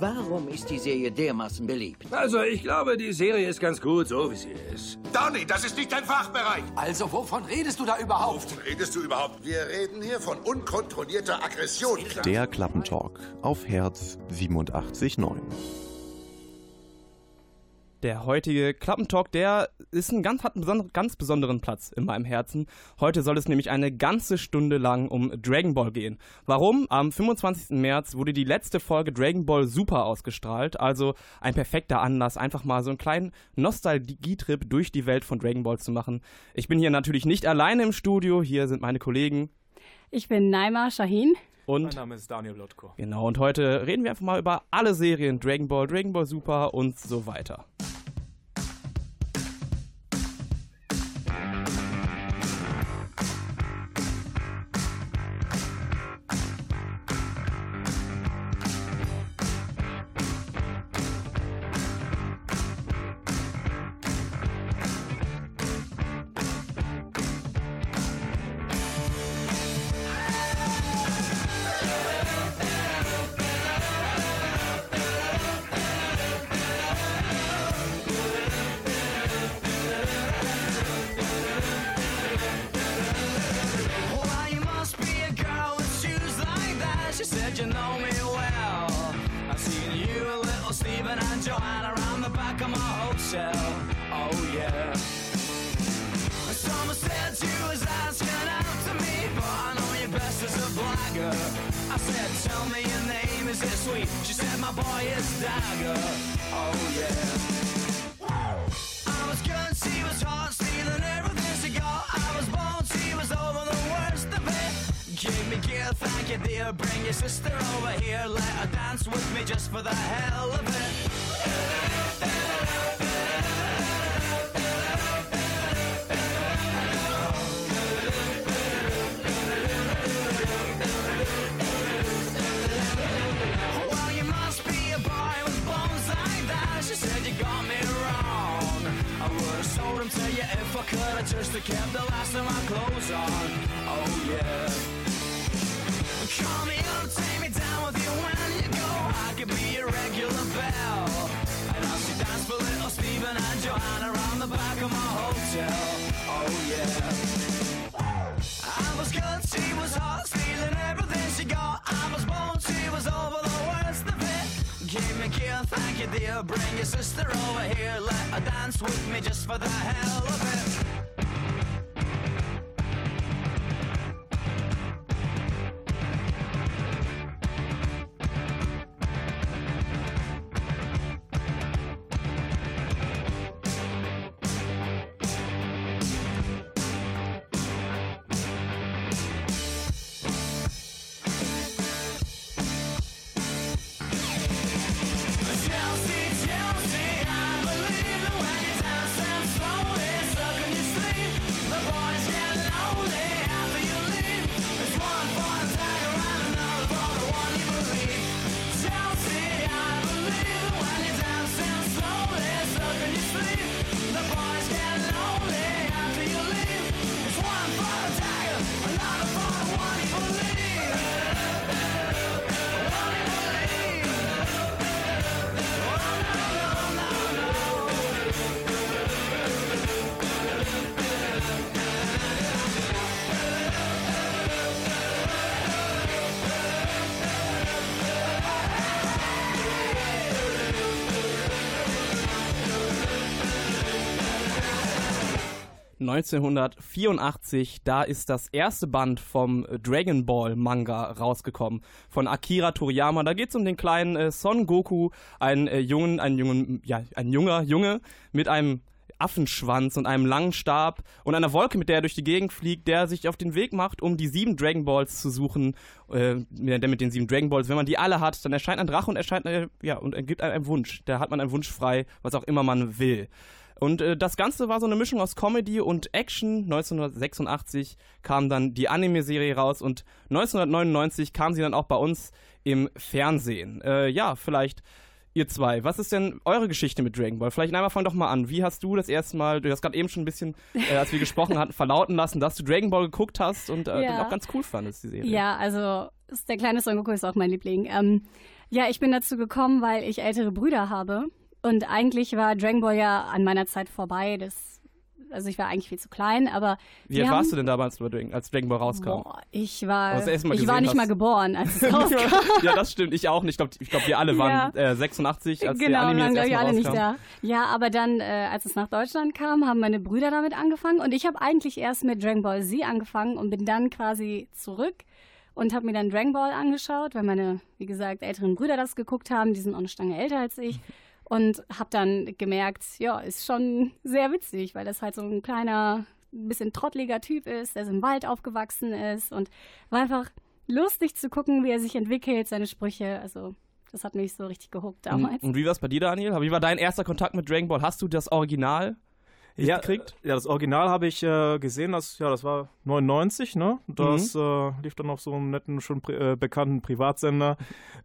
Warum ist die Serie dermaßen beliebt? Also, ich glaube, die Serie ist ganz gut, so wie sie ist. Donny, das ist nicht dein Fachbereich. Also, wovon redest du da überhaupt? Wovon redest du überhaupt? Wir reden hier von unkontrollierter Aggression. Der Klappentalk auf Herz 87.9. Der heutige Klappentalk, der ist ein ganz, hat einen besonder, ganz besonderen Platz in meinem Herzen. Heute soll es nämlich eine ganze Stunde lang um Dragon Ball gehen. Warum? Am 25. März wurde die letzte Folge Dragon Ball Super ausgestrahlt. Also ein perfekter Anlass, einfach mal so einen kleinen Nostalgietrip durch die Welt von Dragon Ball zu machen. Ich bin hier natürlich nicht alleine im Studio. Hier sind meine Kollegen. Ich bin Naima Shahin. Und mein Name ist Daniel Lotko. Genau, und heute reden wir einfach mal über alle Serien, Dragon Ball, Dragon Ball Super und so weiter. – here, bring your sister over here, let her dance with me just for the hell of it. Well, you must be a boy with bones like that. She said you got me wrong. I would've to if I could. I just kept the last of my clothes on. Oh yeah. Call me up, take me down with you when you go. I could be a regular bell. And I'll see dance for little Steven and Joanna around the back of my hotel. Oh yeah. I was good, she was hot, stealing everything she got. I was born, she was over the worst of it. Give me a kill, thank you dear. Bring your sister over here, let her dance with me just for the hell of it. 1984, da ist das erste Band vom Dragon Ball Manga rausgekommen von Akira Toriyama. Da geht es um den kleinen äh, Son Goku, einen äh, jungen, einen jungen, ja, ein junger Junge mit einem Affenschwanz und einem langen Stab und einer Wolke, mit der er durch die Gegend fliegt, der sich auf den Weg macht, um die sieben Dragon Balls zu suchen. Äh, der mit den sieben Dragon Balls, wenn man die alle hat, dann erscheint ein Drache und erscheint, äh, ja, und ergibt einen, einen Wunsch. Da hat man einen Wunsch frei, was auch immer man will. Und äh, das Ganze war so eine Mischung aus Comedy und Action. 1986 kam dann die Anime-Serie raus und 1999 kam sie dann auch bei uns im Fernsehen. Äh, ja, vielleicht ihr zwei, was ist denn eure Geschichte mit Dragon Ball? Vielleicht einmal fang doch mal an. Wie hast du das erste Mal, du hast gerade eben schon ein bisschen, äh, als wir gesprochen hatten, verlauten lassen, dass du Dragon Ball geguckt hast und äh, Ja. auch ganz cool fandest, die Serie. Ja, also der kleine Son Goku ist auch mein Liebling. Ähm, Ja, ich bin dazu gekommen, weil ich ältere Brüder habe. Und eigentlich war Dragon Ball ja an meiner Zeit vorbei. Das, also ich war eigentlich viel zu klein, aber. Wie alt warst du denn damals, als Dragon Ball rauskam? Boah, ich war, ich war nicht hast. mal geboren, als es rauskam. ja, das stimmt. Ich auch nicht. Ich glaube, ich glaub, wir alle waren äh, 86, als der genau, Anime waren das erste Mal alle nicht rauskam. da. Ja, aber dann, äh, als es nach Deutschland kam, haben meine Brüder damit angefangen und ich habe eigentlich erst mit Dragon Ball Z angefangen und bin dann quasi zurück und habe mir dann Dragon Ball angeschaut, weil meine, wie gesagt, älteren Brüder das geguckt haben. Die sind auch eine Stange älter als ich. Und habe dann gemerkt, ja, ist schon sehr witzig, weil das halt so ein kleiner, ein bisschen trottliger Typ ist, der so im Wald aufgewachsen ist und war einfach lustig zu gucken, wie er sich entwickelt, seine Sprüche. Also das hat mich so richtig gehuckt damals. Und wie war es bei dir, Daniel? Wie war dein erster Kontakt mit Dragon Ball? Hast du das Original ja, gekriegt? Ja, das Original habe ich äh, gesehen, das, ja, das war 99, ne? Das Mhm. äh, lief dann auf so einem netten, schon pri äh, bekannten Privatsender.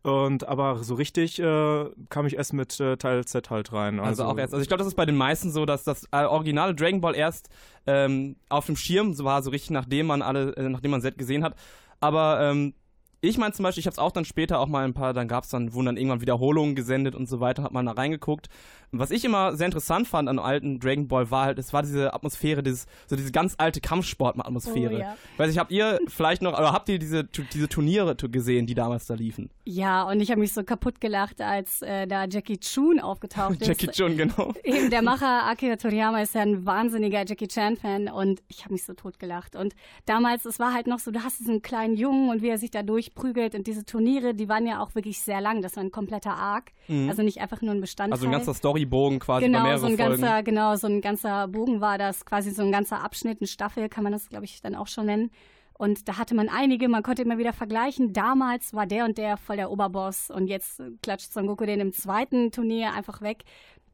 Und aber so richtig äh, kam ich erst mit äh, Teil Z halt rein. Also, auch erst. Also ich glaube, das ist bei den meisten so, dass das originale Dragon Ball erst ähm, auf dem Schirm so war, so richtig nachdem man alle, äh, nachdem man Z gesehen hat. Aber ähm, ich meine zum Beispiel, ich habe es auch dann später auch mal ein paar, dann gab es dann, wurden dann irgendwann Wiederholungen gesendet und so weiter, hat man da reingeguckt. Was ich immer sehr interessant fand an alten Dragon Ball war halt, es war diese Atmosphäre, dieses, so diese ganz alte Kampfsport-Atmosphäre. Oh, ja. Weiß ich, habt ihr vielleicht noch, oder habt ihr diese, diese Turniere tu- gesehen, die damals da liefen? Ja, und ich habe mich so kaputt gelacht, als äh, da Jackie Chun aufgetaucht ist. Jackie Chun, genau. Eben, der Macher Akira Toriyama ist ja ein wahnsinniger Jackie Chan-Fan und ich habe mich so tot gelacht. Und damals, es war halt noch so, du hast diesen kleinen Jungen und wie er sich da durchprügelt und diese Turniere, die waren ja auch wirklich sehr lang. Das war ein kompletter Arc, also nicht einfach nur ein Bestandteil. Mhm. Also ein ganzer Storybogen quasi Genau, mehrere so ein Folgen. ganzer, genau, so ein ganzer Bogen war das, quasi so ein ganzer Abschnitt, eine Staffel kann man das, glaube ich, dann auch schon nennen. Und da hatte man einige, man konnte immer wieder vergleichen. Damals war der und der voll der Oberboss und jetzt klatscht Son Goku den im zweiten Turnier einfach weg.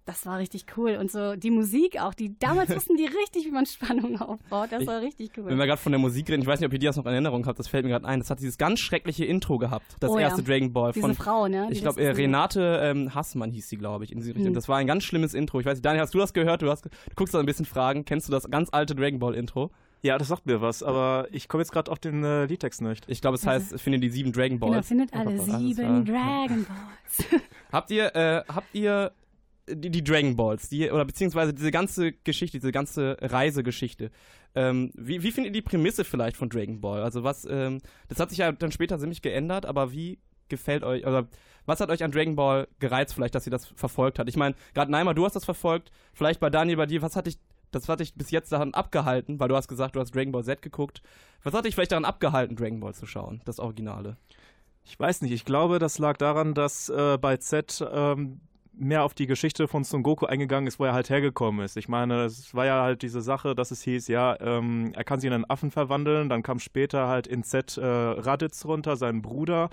Das war richtig cool. Und so die Musik auch, die damals wussten die richtig, wie man Spannung aufbaut. Das war richtig Wenn cool. wir gerade von der Musik reden, ich weiß nicht, ob ihr das noch in Erinnerung habt, das fällt mir gerade ein. Das hat dieses ganz schreckliche Intro gehabt, das Oh ja. erste Dragon Ball Diese von. Frau, ne? die Ich glaube, äh. Renate ähm, Hassmann hieß sie, glaube ich, in diese Richtung. Hm. Das war ein ganz schlimmes Intro. Ich weiß nicht, Daniel, hast du das gehört? Du, hast, du guckst da ein bisschen Fragen. Kennst du das ganz alte Dragon Ball Intro? Ja, das sagt mir was, aber ich komme jetzt gerade auf den äh, Liedtext nicht. Ich glaube, es heißt, finde die sieben Dragon Balls. Genau, findet alle sieben. Dragon Balls. Habt ihr, äh, habt ihr die, die Dragon Balls, die, oder beziehungsweise diese ganze Geschichte, diese ganze Reisegeschichte, ähm, wie, wie findet ihr die Prämisse vielleicht von Dragon Ball? Also was, ähm, das hat sich ja dann später ziemlich geändert, aber wie gefällt euch, oder was hat euch an Dragon Ball gereizt vielleicht, dass ihr das verfolgt habt? Ich meine, gerade Neymar, du hast das verfolgt, vielleicht bei Daniel, bei dir, was hat dich, das hat dich bis jetzt daran abgehalten, weil du hast gesagt, du hast Dragon Ball Z geguckt. Was hat dich vielleicht daran abgehalten, Dragon Ball zu schauen, das Originale? Ich weiß nicht, ich glaube, das lag daran, dass äh, bei Z ähm, mehr auf die Geschichte von Son Goku eingegangen ist, wo er halt hergekommen ist. Ich meine, es war ja halt diese Sache, dass es hieß, ja, ähm, er kann sich in einen Affen verwandeln, dann kam später halt in Z äh, Raditz runter, sein Bruder.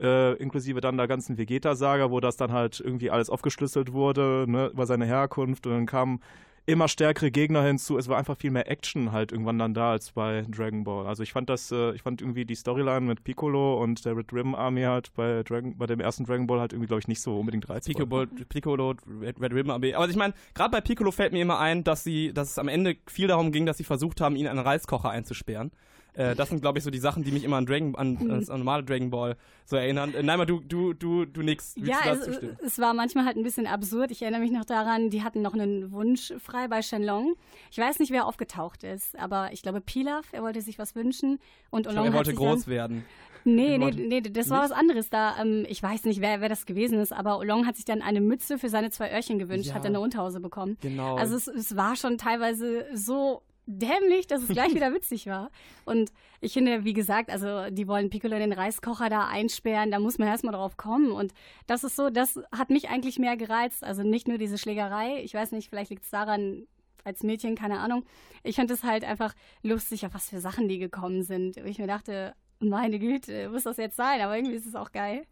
Äh, inklusive dann der ganzen Vegeta-Saga, wo das dann halt irgendwie alles aufgeschlüsselt wurde, ne, über seine Herkunft und dann kamen immer stärkere Gegner hinzu. Es war einfach viel mehr Action halt irgendwann dann da als bei Dragon Ball. Also ich fand das, äh, ich fand irgendwie die Storyline mit Piccolo und der Red Ribbon Army halt bei Dragon, bei dem ersten Dragon Ball halt irgendwie, glaube ich, nicht so unbedingt reizvoll. Piccolo, Piccolo Red, Red Ribbon AB. Aber ich meine, gerade bei Piccolo fällt mir immer ein, dass sie, dass es am Ende viel darum ging, dass sie versucht haben, ihn in einen Reiskocher einzusperren. Äh, das sind, glaube ich, so die Sachen, die mich immer an Dragon, an, an das normale Dragon Ball so erinnern. Äh, Nein, du, du, du, du nix. Ja, es, es war manchmal halt ein bisschen absurd. Ich erinnere mich noch daran, die hatten noch einen Wunsch frei bei Shenlong. Ich weiß nicht, wer aufgetaucht ist, aber ich glaube Pilaf, er wollte sich was wünschen. Und Ich glaub, er wollte groß dann, werden. Nee, nee, nee, das war was anderes da. Ähm, ich weiß nicht, wer, wer das gewesen ist, aber Olong hat sich dann eine Mütze für seine zwei Öhrchen gewünscht, Ja. hat dann eine Unterhose bekommen. Genau. Also es, es war schon teilweise so dämlich, dass es gleich wieder witzig war. Und ich finde, wie gesagt, also die wollen Piccolo in den Reiskocher da einsperren, da muss man erstmal drauf kommen. Und das ist so, das hat mich eigentlich mehr gereizt. Also nicht nur diese Schlägerei, ich weiß nicht, vielleicht liegt es daran, als Mädchen, keine Ahnung. Ich fand es halt einfach lustig, auf was für Sachen die gekommen sind. Ich mir dachte, meine Güte, muss das jetzt sein? Aber irgendwie ist es auch geil.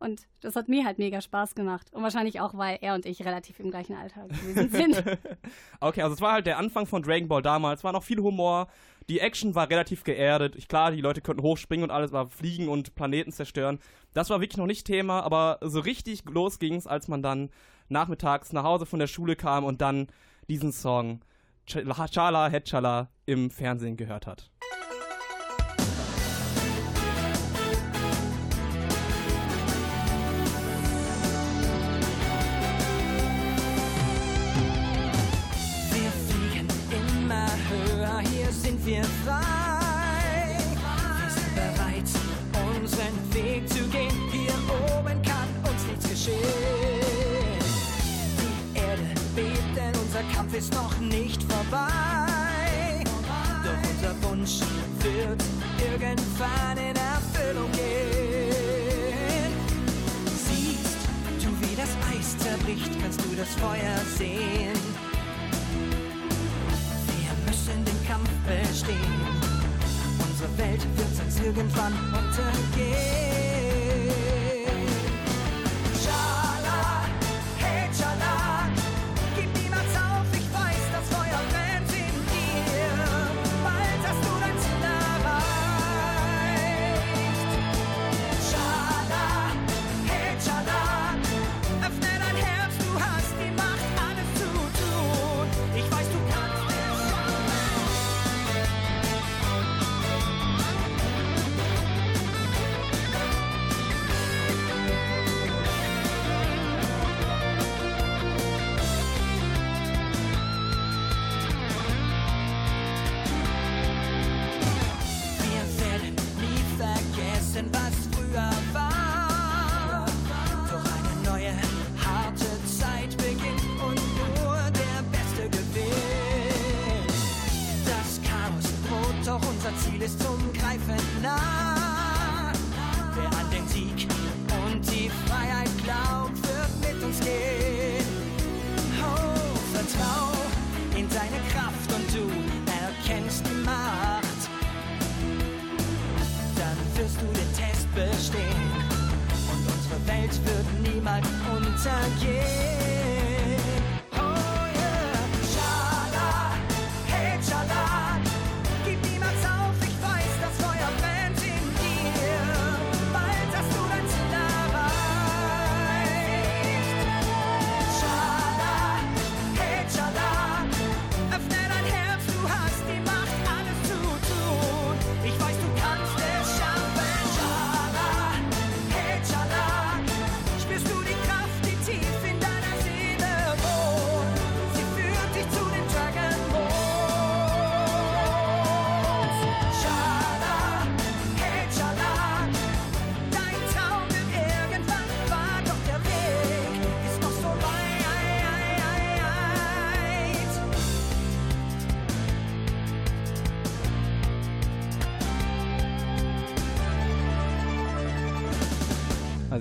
Und das hat mir halt mega Spaß gemacht. Und wahrscheinlich auch, weil er und ich relativ im gleichen Alter gewesen sind. Okay, also es war halt der Anfang von Dragon Ball damals. War noch viel Humor. Die Action war relativ geerdet. Ich, klar, die Leute konnten hochspringen und alles, war fliegen und Planeten zerstören. Das war wirklich noch nicht Thema, aber so richtig los ging's, als man dann nachmittags nach Hause von der Schule kam und dann diesen Song Ch- Chala Hetchala im Fernsehen gehört hat. wir frei. Wir sind bereit, unseren Weg zu gehen. Hier oben kann uns nichts geschehen. Die Erde bebt, denn unser Kampf ist noch nicht vorbei. Doch unser Wunsch wird irgendwann in Erfüllung gehen. Siehst du, wie das Eis zerbricht, kannst du das Feuer sehen. Kampf bestehen. Unsere Welt wird sonst irgendwann untergehen.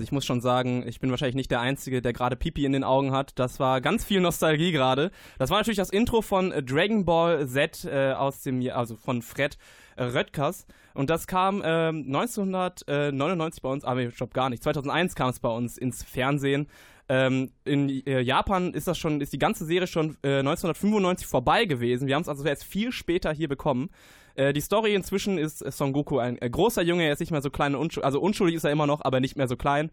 Ich muss schon sagen, ich bin wahrscheinlich nicht der Einzige, der gerade Pipi in den Augen hat. Das war ganz viel Nostalgie gerade. Das war natürlich das Intro von äh, Dragon Ball Z äh, aus dem also von Fred äh, Röttgers. Und das kam ähm, 1999 bei uns, aber ich glaube gar nicht. 2001 kam es bei uns ins Fernsehen. Ähm, in äh, Japan ist das schon, ist die ganze Serie schon äh, 1995 vorbei gewesen. Wir haben es also erst viel später hier bekommen. Äh, die Story inzwischen ist äh, Son Goku ein äh, großer Junge, er ist nicht mehr so klein unschuldig, also unschuldig ist er immer noch, aber nicht mehr so klein.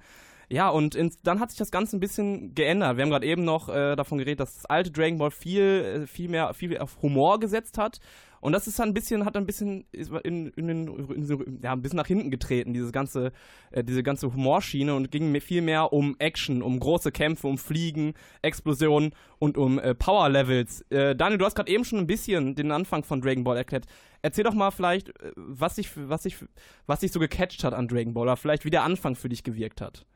Ja, und ins, dann hat sich das Ganze ein bisschen geändert. Wir haben gerade eben noch äh, davon geredet, dass das alte Dragon Ball viel, äh, viel mehr viel auf Humor gesetzt hat. Und das ist dann ein bisschen, hat ein bisschen in, in, in, in ja, ein bisschen nach hinten getreten, dieses ganze, äh, diese ganze Humorschiene und ging mir viel mehr um Action, um große Kämpfe, um Fliegen, Explosionen und um äh, Power Levels. Äh, Daniel, du hast gerade eben schon ein bisschen den Anfang von Dragon Ball erklärt. Erzähl doch mal vielleicht, äh, was dich, was dich, was dich so gecatcht hat an Dragon Ball oder vielleicht wie der Anfang für dich gewirkt hat.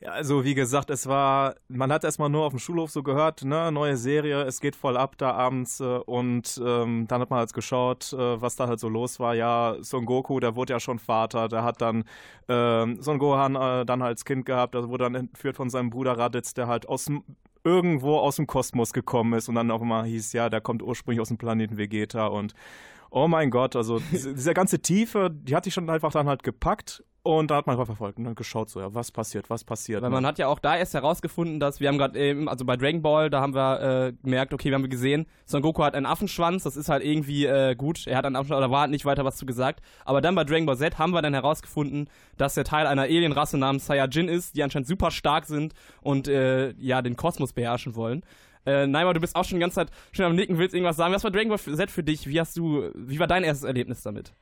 Ja, also wie gesagt, es war, man hat erstmal nur auf dem Schulhof so gehört, ne, neue Serie, es geht voll ab da abends äh, und ähm, dann hat man halt geschaut, äh, was da halt so los war. Ja, Son Goku, der wurde ja schon Vater, der hat dann ähm, Son Gohan äh, dann als Kind gehabt, also wurde dann entführt von seinem Bruder Raditz, der halt aus irgendwo aus dem Kosmos gekommen ist und dann auf einmal hieß, ja, der kommt ursprünglich aus dem Planeten Vegeta und oh mein Gott, also diese, diese ganze Tiefe, die hat sich schon einfach dann halt gepackt und da hat man einfach verfolgt und dann geschaut, so, ja, was passiert, was passiert. Weil ne? man hat ja auch da erst herausgefunden, dass wir haben gerade eben, also bei Dragon Ball, da haben wir äh, gemerkt, okay, wir haben gesehen, Son Goku hat einen Affenschwanz, das ist halt irgendwie äh, gut, er hat einen Affenschwanz, da war halt nicht weiter was zu gesagt. Aber dann bei Dragon Ball Z haben wir dann herausgefunden, dass er Teil einer Alienrasse namens Saiyajin ist, die anscheinend super stark sind und äh, ja, den Kosmos beherrschen wollen. Äh, Naima, du bist auch schon die ganze Zeit schon am Nicken, willst irgendwas sagen? Was war Dragon Ball Z für dich? Wie hast du, wie war dein erstes Erlebnis damit?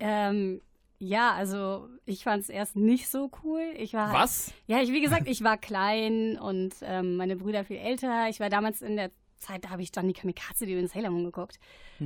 Ähm, ja, also ich fand es erst nicht so cool. Ich war halt, Was? Ja, ich, wie gesagt, ich war klein und ähm, meine Brüder viel älter. Ich war damals in der Zeit, da habe ich dann die Kamikaze, die in Sailor Moon geguckt.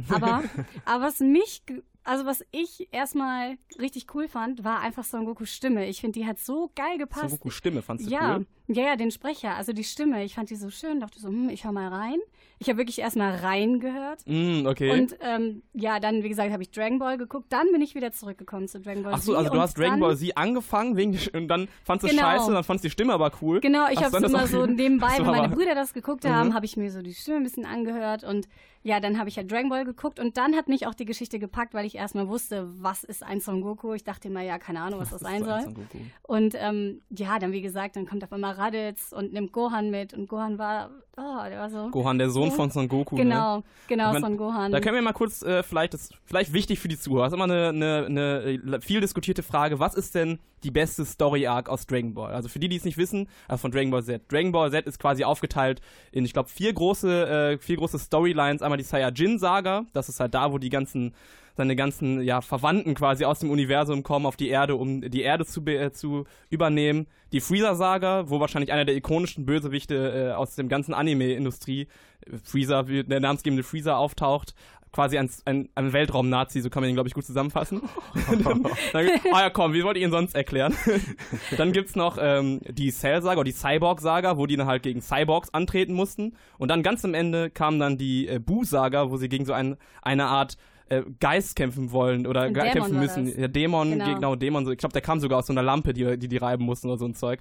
Aber, aber was mich Also was ich erstmal richtig cool fand, war einfach Son Gokus Stimme. Ich finde, die hat so geil Son gepasst. Goku Stimme, fandst du ja, cool? ja, ja, den Sprecher, also die Stimme. Ich fand die so schön, dachte so, hm, ich hör mal rein. Ich habe wirklich erstmal reingehört. Mm, okay. Und ähm, ja, dann, wie gesagt, habe ich Dragon Ball geguckt. Dann bin ich wieder zurückgekommen zu Dragon Ball Ach so, also du hast Dragon Ball Z angefangen wegen und dann fandst du es Genau. scheiße, dann fandst du die Stimme aber cool. Genau, ich habe es immer so nebenbei, wenn meine Brüder das geguckt Mhm. haben, habe ich mir so die Stimme ein bisschen angehört und ja, dann habe ich ja Dragon Ball geguckt und dann hat mich auch die Geschichte gepackt, weil ich erstmal wusste, was ist ein Son Goku. Ich dachte immer, ja, keine Ahnung, was das sein soll. Und ähm, ja, dann wie gesagt, dann kommt auf einmal Raditz und nimmt Gohan mit und Gohan war, oh, der war so. Gohan, der Sohn so- von Son Goku. Genau, ne? genau, Ich mein, Son Gohan. Da können wir mal kurz, äh, vielleicht, das vielleicht wichtig für die Zuhörer, das ist immer eine, eine, eine äh, viel diskutierte Frage, was ist denn die beste Story-Arc aus Dragon Ball? Also für die, die es nicht wissen, äh, von Dragon Ball Z. Dragon Ball Z ist quasi aufgeteilt in, ich glaube, vier große, äh, vier große Storylines. Einmal die Saiyajin-Saga, das ist halt da, wo die ganzen seine ganzen ja, Verwandten quasi aus dem Universum kommen auf die Erde, um die Erde zu, äh, zu übernehmen. Die Freezer-Saga, wo wahrscheinlich einer der ikonischen Bösewichte äh, aus dem ganzen Anime-Industrie, äh, Freezer, der namensgebende Freezer auftaucht. Quasi ein, ein, ein Weltraum-Nazi, so kann man ihn, glaube ich, gut zusammenfassen. dann, dann, ah ja, komm, wie wollt ihr ihn sonst erklären? dann gibt's noch ähm, die Cell-Saga oder die Cyborg-Saga, wo die dann halt gegen Cyborgs antreten mussten. Und dann ganz am Ende kam dann die äh, Buu-Saga, wo sie gegen so ein, eine Art äh, Geist kämpfen wollen oder Ein ge- Dämon kämpfen müssen. Ja, Dämon, Genau. genau, Dämon. So. Ich glaube, der kam sogar aus so einer Lampe, die die, die reiben mussten oder so ein Zeug.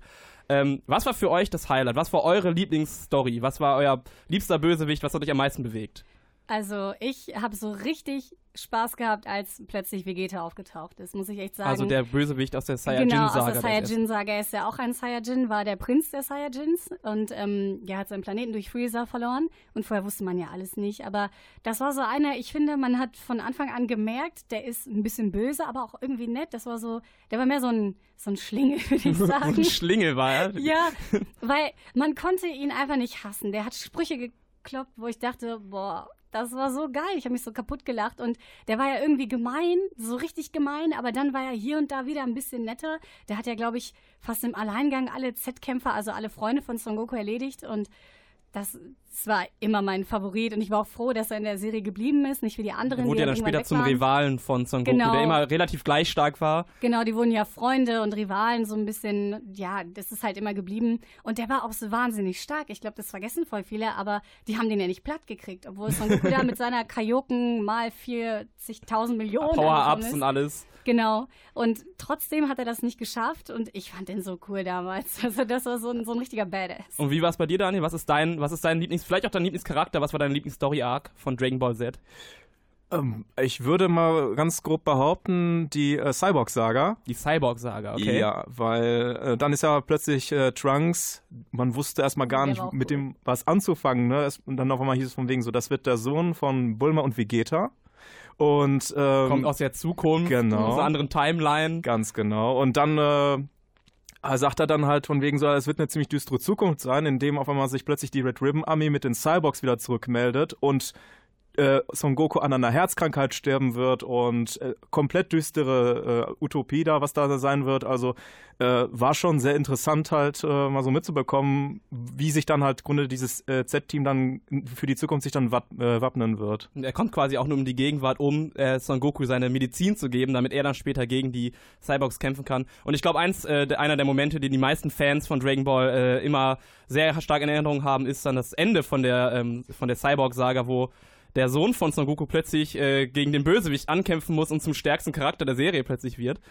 Ähm, was war für euch das Highlight? Was war eure Lieblingsstory? Was war euer liebster Bösewicht? Was hat euch am meisten bewegt? Also ich habe so richtig Spaß gehabt, als plötzlich Vegeta aufgetaucht ist, muss ich echt sagen. Also der Bösewicht aus der Genau, aus Saiyajin-Saga. der der Saiyajin-Saga. Er ist ja auch ein Saiyajin, war der Prinz der Saiyajins und ähm, er hat seinen Planeten durch Freezer verloren. Und vorher wusste man ja alles nicht. Aber das war so einer, ich finde, man hat von Anfang an gemerkt, der ist ein bisschen böse, aber auch irgendwie nett. Das war so, der war mehr so ein, so ein Schlingel, würde ich sagen. ein Schlingel war er. Ja, weil man konnte ihn einfach nicht hassen. Der hat Sprüche gekloppt, wo ich dachte, boah, das war so geil. Ich habe mich so kaputt gelacht und der war ja irgendwie gemein, so richtig gemein, aber dann war er hier und da wieder ein bisschen netter. Der hat ja, glaube ich, fast im Alleingang alle Z-Kämpfer, also alle Freunde von Son Goku erledigt und das, das war immer mein Favorit und ich war auch froh, dass er in der Serie geblieben ist, nicht wie die anderen. Er wurde die ja dann später zum waren. Rivalen von Son Goku, Genau. der immer relativ gleich stark war. Genau, die wurden ja Freunde und Rivalen, so ein bisschen, ja, das ist halt immer geblieben. Und der war auch so wahnsinnig stark. Ich glaube, das vergessen voll viele, aber die haben den ja nicht platt gekriegt, obwohl Son Goku da mit seiner Kaioken mal 40.000 Millionen Power-Ups und alles. Genau. Und trotzdem hat er das nicht geschafft und ich fand den so cool damals. Also das war so ein, so ein richtiger Badass. Und wie war es bei dir, Daniel? Was ist dein, was ist dein Lieblings, vielleicht auch dein Lieblingscharakter? Was war dein Lieblingsstory-Arc von Dragon Ball Z? Ähm, ich würde mal ganz grob behaupten, die äh, Cyborg-Saga. Die Cyborg-Saga, okay. Ja, weil äh, dann ist ja plötzlich äh, Trunks, man wusste erstmal gar Der nicht mit cool. dem was anzufangen. Ne? Es, und dann auf einmal hieß es von wegen so, das wird der Sohn von Bulma und Vegeta. Und ähm, Kommt aus der Zukunft, genau. aus einer anderen Timeline. Ganz genau. Und dann äh, sagt er dann halt von wegen so, es wird eine ziemlich düstere Zukunft sein, in dem auf einmal sich plötzlich die Red Ribbon Army mit den Cyborgs wieder zurückmeldet und äh, Son Goku an einer Herzkrankheit sterben wird und äh, komplett düstere äh, Utopie da, was da sein wird. Also äh, war schon sehr interessant halt äh, mal so mitzubekommen, wie sich dann halt Grunde dieses äh, Z-Team dann für die Zukunft sich dann wapp wappnen wird. Er kommt quasi auch nur um die Gegenwart, um Son Goku seine Medizin zu geben, damit er dann später gegen die Cyborgs kämpfen kann. Und ich glaube, eins, einer der Momente, die die meisten Fans von Dragon Ball immer sehr stark in Erinnerung haben, ist dann das Ende von der, ähm, von der Cyborg-Saga, wo der Sohn von Son Goku plötzlich äh, gegen den Bösewicht ankämpfen muss und zum stärksten Charakter der Serie plötzlich wird.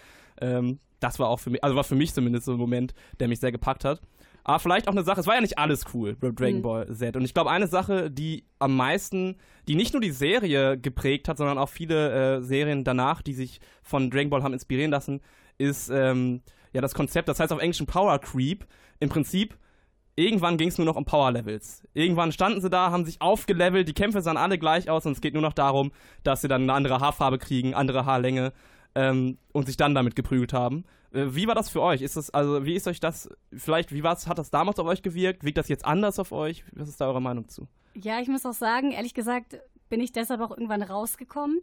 Ähm, das war auch für mich, also war für mich zumindest so ein Moment, der mich sehr gepackt hat. Aber vielleicht auch eine Sache, es war ja nicht alles cool Dragon Mhm. Ball Z. Und ich glaube, eine Sache, die am meisten, die nicht nur die Serie geprägt hat, sondern auch viele äh, Serien danach, die sich von Dragon Ball haben inspirieren lassen, ist ähm, ja das Konzept, das heißt auf Englisch Power Creep. Im Prinzip, irgendwann ging es nur noch um Power Levels. Irgendwann standen sie da, haben sich aufgelevelt, die Kämpfe sahen alle gleich aus und es geht nur noch darum, dass sie dann eine andere Haarfarbe kriegen, andere Haarlänge ähm, und sich dann damit geprügelt haben. Äh, wie war das für euch? Ist das, also, wie ist euch das, vielleicht, wie war's, hat das damals auf euch gewirkt? Wirkt das jetzt anders auf euch? Was ist da eure Meinung zu? Ja, ich muss auch sagen, ehrlich gesagt, bin ich deshalb auch irgendwann rausgekommen,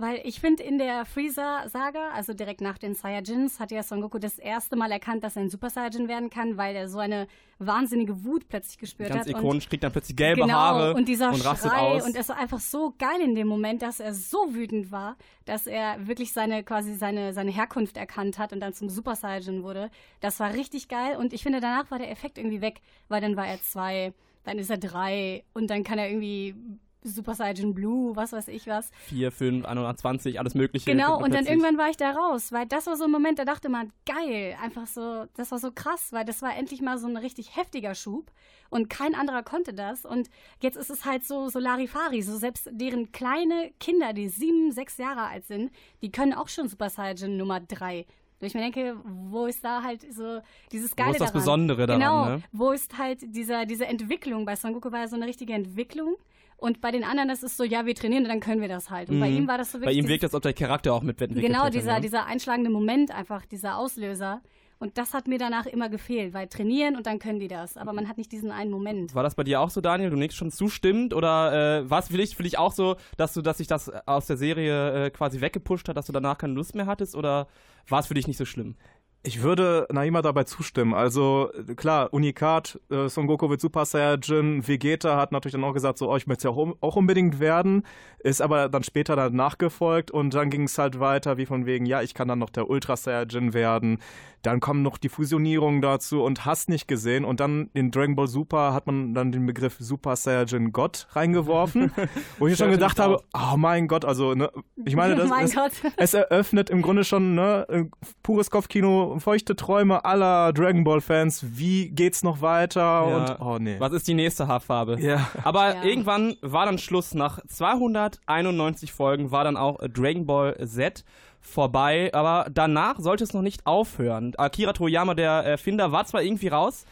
Weil ich finde, in der Freezer-Saga, also direkt nach den Saiyajins, hat ja Son Goku das erste Mal erkannt, dass er ein Super Saiyajin werden kann, weil er so eine wahnsinnige Wut plötzlich gespürt Ganz hat. ikonisch, kriegt dann plötzlich gelbe genau, Haare und dieser und rastet Schrei aus. und es war einfach so geil in dem Moment, dass er so wütend war, dass er wirklich seine quasi seine seine Herkunft erkannt hat und dann zum Super Saiyajin wurde. Das war richtig geil und ich finde danach war der Effekt irgendwie weg, weil dann war er zwei, dann ist er drei und dann kann er irgendwie Super Saiyan Blue, was weiß ich was. 4, 5, 120, alles mögliche. Genau, und dann irgendwann war ich da raus, weil das war so ein Moment, da dachte man, geil, einfach so, das war so krass, weil das war endlich mal so ein richtig heftiger Schub und kein anderer konnte das. Und jetzt ist es halt so, so Larifari, so selbst deren kleine Kinder, die sieben, sechs Jahre alt sind, die können auch schon Super Saiyan Nummer drei. Und ich mir denke, wo ist da halt so dieses Geile ist das daran? Besondere daran, Genau, ne? wo ist halt dieser, diese Entwicklung? Bei Son Goku war ja so eine richtige Entwicklung. Und bei den anderen, das ist so, ja, wir trainieren und dann können wir das halt. Und bei Mhm. ihm war das so Bei wirklich. ihm dieses- wirkt es, als ob der Charakter auch mitentwickelt Genau, hätte, dieser, ne? dieser einschlagende Moment einfach, dieser Auslöser. Und das hat mir danach immer gefehlt, weil trainieren und dann können die das. Aber man hat nicht diesen einen Moment. War das bei dir auch so, Daniel? Du nickst schon zustimmend? Oder äh, war es für dich, für dich auch so, dass du, dass sich das aus der Serie äh, quasi weggepusht hat, dass du danach keine Lust mehr hattest? Oder war es für dich nicht so schlimm? Ich würde Naima dabei zustimmen. Also klar, Unikat, äh, Son Goku wird Super Saiyajin, Vegeta hat natürlich dann auch gesagt, so, oh, ich möchte es ja auch, auch unbedingt werden, ist aber dann später dann nachgefolgt und dann ging es halt weiter, wie von wegen, ja, ich kann dann noch der Ultra Saiyajin werden. Dann kommen noch die Fusionierungen dazu und hast nicht gesehen. Und dann in Dragon Ball Super hat man dann den Begriff Super Saiyajin Gott reingeworfen, wo ich schon gedacht habe, oh mein Gott, also, ne, ich meine, das, das, Gott. es eröffnet im Grunde schon ne, äh, pures Kopfkino, feuchte Träume aller Dragon Ball Fans. Wie geht's noch weiter? Ja. Und oh nee. Was ist die nächste Haarfarbe? Ja. Aber Ja. irgendwann war dann Schluss. Nach 291 Folgen war dann auch Dragon Ball Z vorbei. Aber danach sollte es noch nicht aufhören. Akira Toriyama, der Erfinder, war zwar irgendwie raus,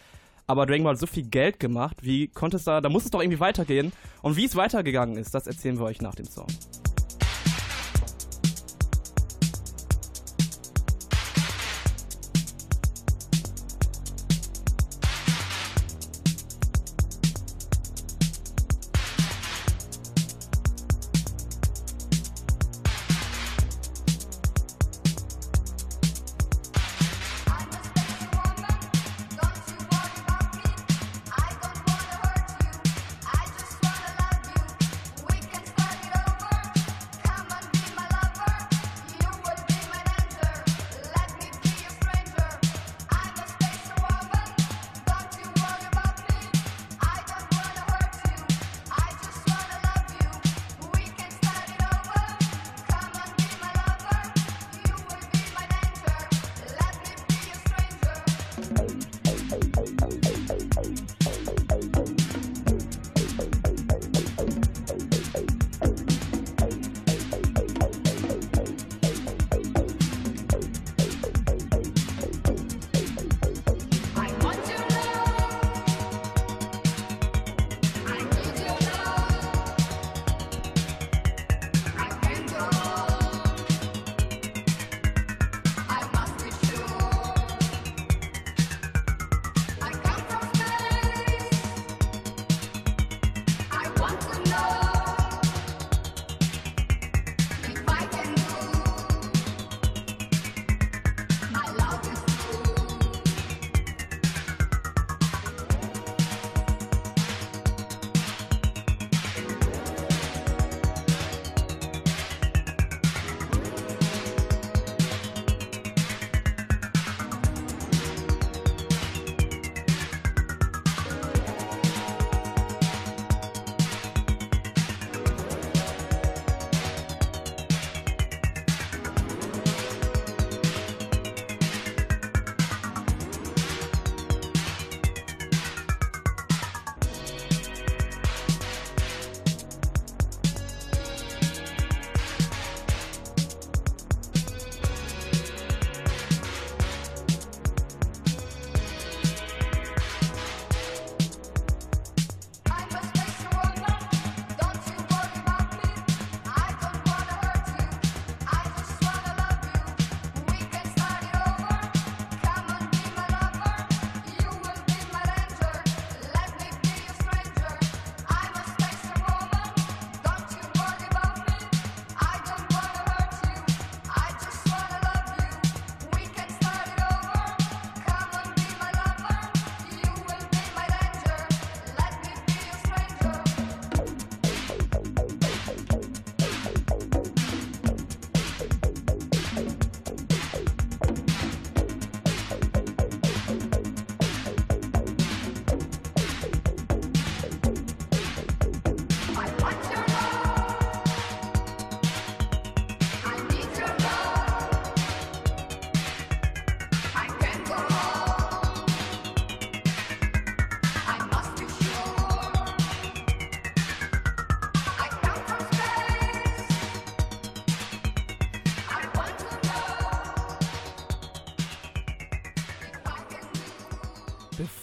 aber Dragon Ball hat so viel Geld gemacht. Wie konnte es da, da muss es doch irgendwie weitergehen. Und wie es weitergegangen ist, das erzählen wir euch nach dem Song.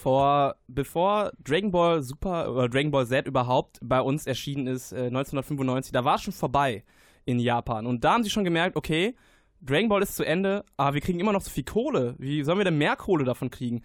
Bevor, bevor Dragon Ball Super oder Dragon Ball Z überhaupt bei uns erschienen ist, äh, 1995, da war es schon vorbei in Japan. Und da haben sie schon gemerkt, okay, Dragon Ball ist zu Ende, aber wir kriegen immer noch so viel Kohle. Wie sollen wir denn mehr Kohle davon kriegen?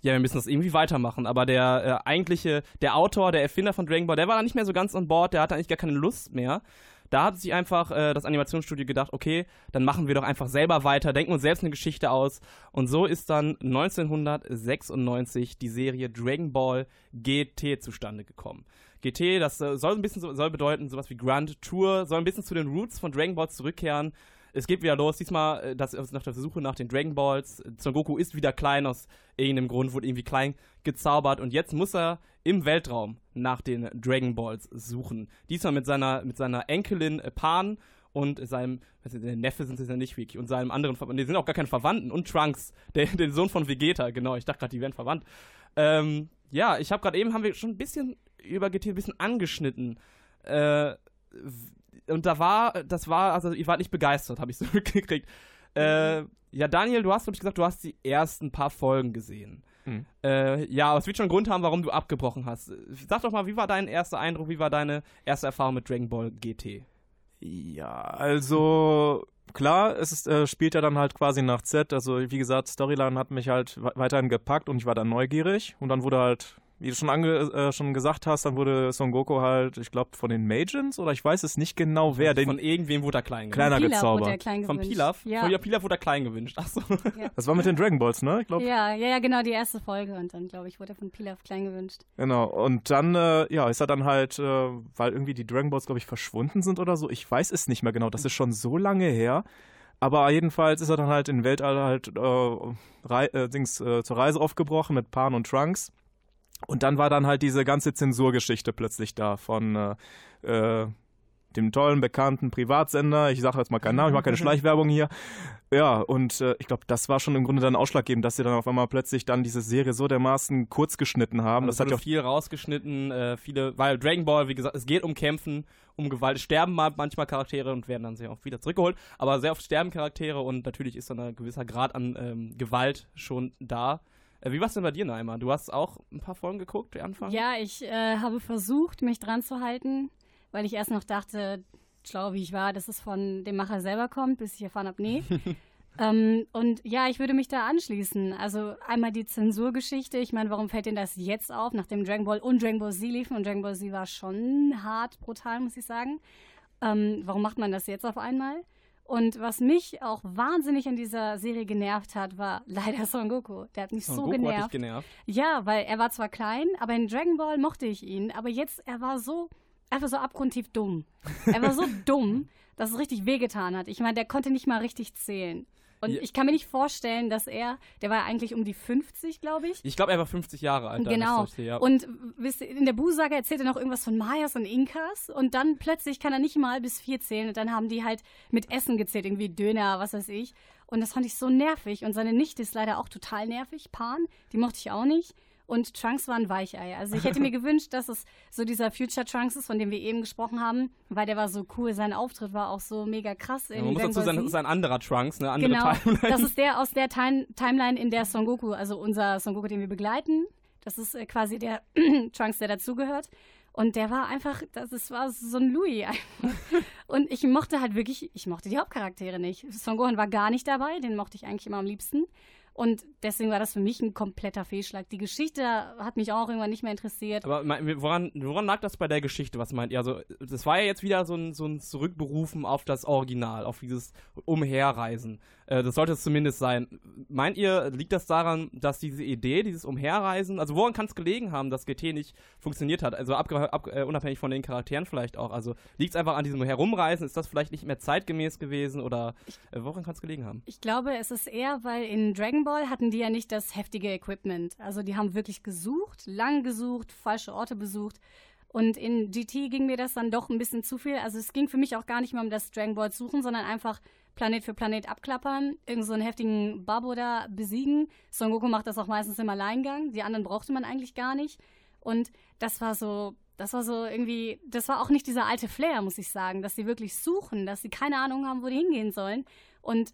Ja, wir müssen das irgendwie weitermachen. Aber der äh, eigentliche, der Autor, der Erfinder von Dragon Ball, der war da nicht mehr so ganz an Bord, der hatte eigentlich gar keine Lust mehr. Da hat sich einfach äh, das Animationsstudio gedacht, okay, dann machen wir doch einfach selber weiter, denken uns selbst eine Geschichte aus. Und so ist dann 1996 die Serie Dragon Ball GT zustande gekommen. GT, das äh, soll ein bisschen so, soll bedeuten, sowas wie Grand Tour, soll ein bisschen zu den Roots von Dragon Ball zurückkehren. Es geht wieder los, diesmal äh, das, nach der Suche nach den Dragon Balls. Son Goku ist wieder klein, aus irgendeinem Grund wurde irgendwie klein gezaubert und jetzt muss er im Weltraum nach den Dragon Balls suchen. Diesmal mit seiner, mit seiner Enkelin äh, Pan und seinem, ist, der Neffe sind es ja nicht wirklich, und seinem anderen Verwandten, die sind auch gar keine Verwandten, und Trunks, der, der Sohn von Vegeta, genau, ich dachte gerade, die wären verwandt. Ähm, ja, ich habe gerade eben, haben wir schon ein bisschen über GT ein bisschen angeschnitten. Äh, und da war, das war, also ihr wart nicht begeistert, habe ich so mitgekriegt. Äh, ja, Daniel, du hast, glaube ich, gesagt, du hast die ersten paar Folgen gesehen. Mhm. Äh, ja, aber es wird schon einen Grund haben, warum du abgebrochen hast. Sag doch mal, wie war dein erster Eindruck, wie war deine erste Erfahrung mit Dragon Ball GT? Ja, also klar, es ist, äh, spielt ja dann halt quasi nach Z. Also wie gesagt, Storyline hat mich halt weiterhin gepackt und ich war dann neugierig. Und dann wurde halt wie du schon, ange äh, schon gesagt hast, dann wurde Son Goku halt, ich glaube, von den Majins oder ich weiß es nicht genau wer. Von irgendwem wurde er klein Kleiner Pilaf gezaubert. wurde er klein Von gewünscht. Pilaf? Ja. Von ja, Pilaf wurde er klein gewünscht. Achso. Das war mit den Dragon Balls, ne? Ich glaube. Ja, ja, ja, genau, die erste Folge. Und dann, glaube ich, wurde er von Pilaf klein gewünscht. Genau. Und dann, äh, ja, ist er dann halt, äh, weil irgendwie die Dragon Balls, glaube ich, verschwunden sind oder so. Ich weiß es nicht mehr genau. Das ist schon so lange her. Aber jedenfalls ist er dann halt in Weltall halt äh, äh, Dings, äh, zur Reise aufgebrochen mit Pan und Trunks. Und dann war dann halt diese ganze Zensurgeschichte plötzlich da von äh, äh, dem tollen, bekannten Privatsender. Ich sage jetzt mal keinen Namen, ich mache keine Schleichwerbung hier. Ja, und äh, ich glaube, das war schon im Grunde dann ausschlaggebend, dass sie dann auf einmal plötzlich dann diese Serie so dermaßen kurz geschnitten haben. das das hat ja auch viel rausgeschnitten, äh, viele, weil Dragon Ball, wie gesagt, es geht um Kämpfen, um Gewalt, es sterben mal manchmal Charaktere und werden dann sehr oft wieder zurückgeholt, aber sehr oft sterben Charaktere und natürlich ist dann ein gewisser Grad an ähm, Gewalt schon da. Äh, wie war es denn bei dir, Naima? Du hast auch ein paar Folgen geguckt, der Anfang? Ja, ich äh, habe versucht, mich dran zu halten, weil ich erst noch dachte, schlau wie ich war, dass es von dem Macher selber kommt, bis ich erfahren habe, nee. ähm, und ja, ich würde mich da anschließen. Also einmal die Zensurgeschichte. Ich meine, warum fällt denn das jetzt auf, nachdem Dragon Ball und Dragon Ball Z liefen? Und Dragon Ball Z war schon hart, brutal, muss ich sagen. Ähm, warum macht man das jetzt auf einmal? Und was mich auch wahnsinnig an dieser Serie genervt hat, war leider Son Goku. Der hat mich Son so Goku hat dich genervt. genervt. Ja, weil er war zwar klein, aber in Dragon Ball mochte ich ihn. Aber jetzt, er war so, einfach so abgrundtief dumm. Er war so dumm, dass es richtig wehgetan hat. Ich meine, der konnte nicht mal richtig zählen. Und Ja. ich kann mir nicht vorstellen, dass er, der war ja eigentlich um die 50, glaube ich. Ich glaube, er war 50 Jahre alt. Genau. ist, ja. Und in der Bu-Saga erzählt er noch irgendwas von Mayas und Inkas und dann plötzlich kann er nicht mal bis vier zählen und dann haben die halt mit Essen gezählt, irgendwie Döner, was weiß ich. Und das fand ich so nervig. Und seine Nichte ist leider auch total nervig, Pan, die mochte ich auch nicht. Und Trunks war ein Weichei. Also ich hätte mir gewünscht, dass es so dieser Future Trunks ist, von dem wir eben gesprochen haben, weil der war so cool. Sein Auftritt war auch so mega krass. in Man muss dazu sagen, das ist ein anderer Trunks, eine andere Genau, Timeline. das ist der aus der Time Timeline, in der Son Goku, also unser Son Goku, den wir begleiten, das ist äh, quasi der Trunks, der dazugehört. Und der war einfach, das ist, war so ein Louis. Und ich mochte halt wirklich, ich mochte die Hauptcharaktere nicht. Son Gohan war gar nicht dabei, den mochte ich eigentlich immer am liebsten. Und deswegen war das für mich ein kompletter Fehlschlag. Die Geschichte hat mich auch irgendwann nicht mehr interessiert. Aber woran, woran lag das bei der Geschichte? Was meint ihr? Also, das war ja jetzt wieder so ein, so ein Zurückberufen auf das Original, auf dieses Umherreisen. Äh, das sollte es zumindest sein. Meint ihr, liegt das daran, dass diese Idee, dieses Umherreisen, also woran kann es gelegen haben, dass GT nicht funktioniert hat? Also ab, äh, unabhängig von den Charakteren vielleicht auch. Also liegt es einfach an diesem Herumreisen? Ist das vielleicht nicht mehr zeitgemäß gewesen? Oder äh, woran kann es gelegen haben? Ich glaube, es ist eher, weil in Dragon Ball hatten die ja nicht das heftige Equipment. Also die haben wirklich gesucht, lang gesucht, falsche Orte besucht. Und in GT ging mir das dann doch ein bisschen zu viel. Also es ging für mich auch gar nicht mehr um das Ball suchen, sondern einfach Planet für Planet abklappern, irgend so heftigen Babo da besiegen. Son Goku macht das auch meistens im Alleingang. Die anderen brauchte man eigentlich gar nicht. Und das war so, das war so irgendwie, das war auch nicht dieser alte Flair, muss ich sagen, dass sie wirklich suchen, dass sie keine Ahnung haben, wo die hingehen sollen. Und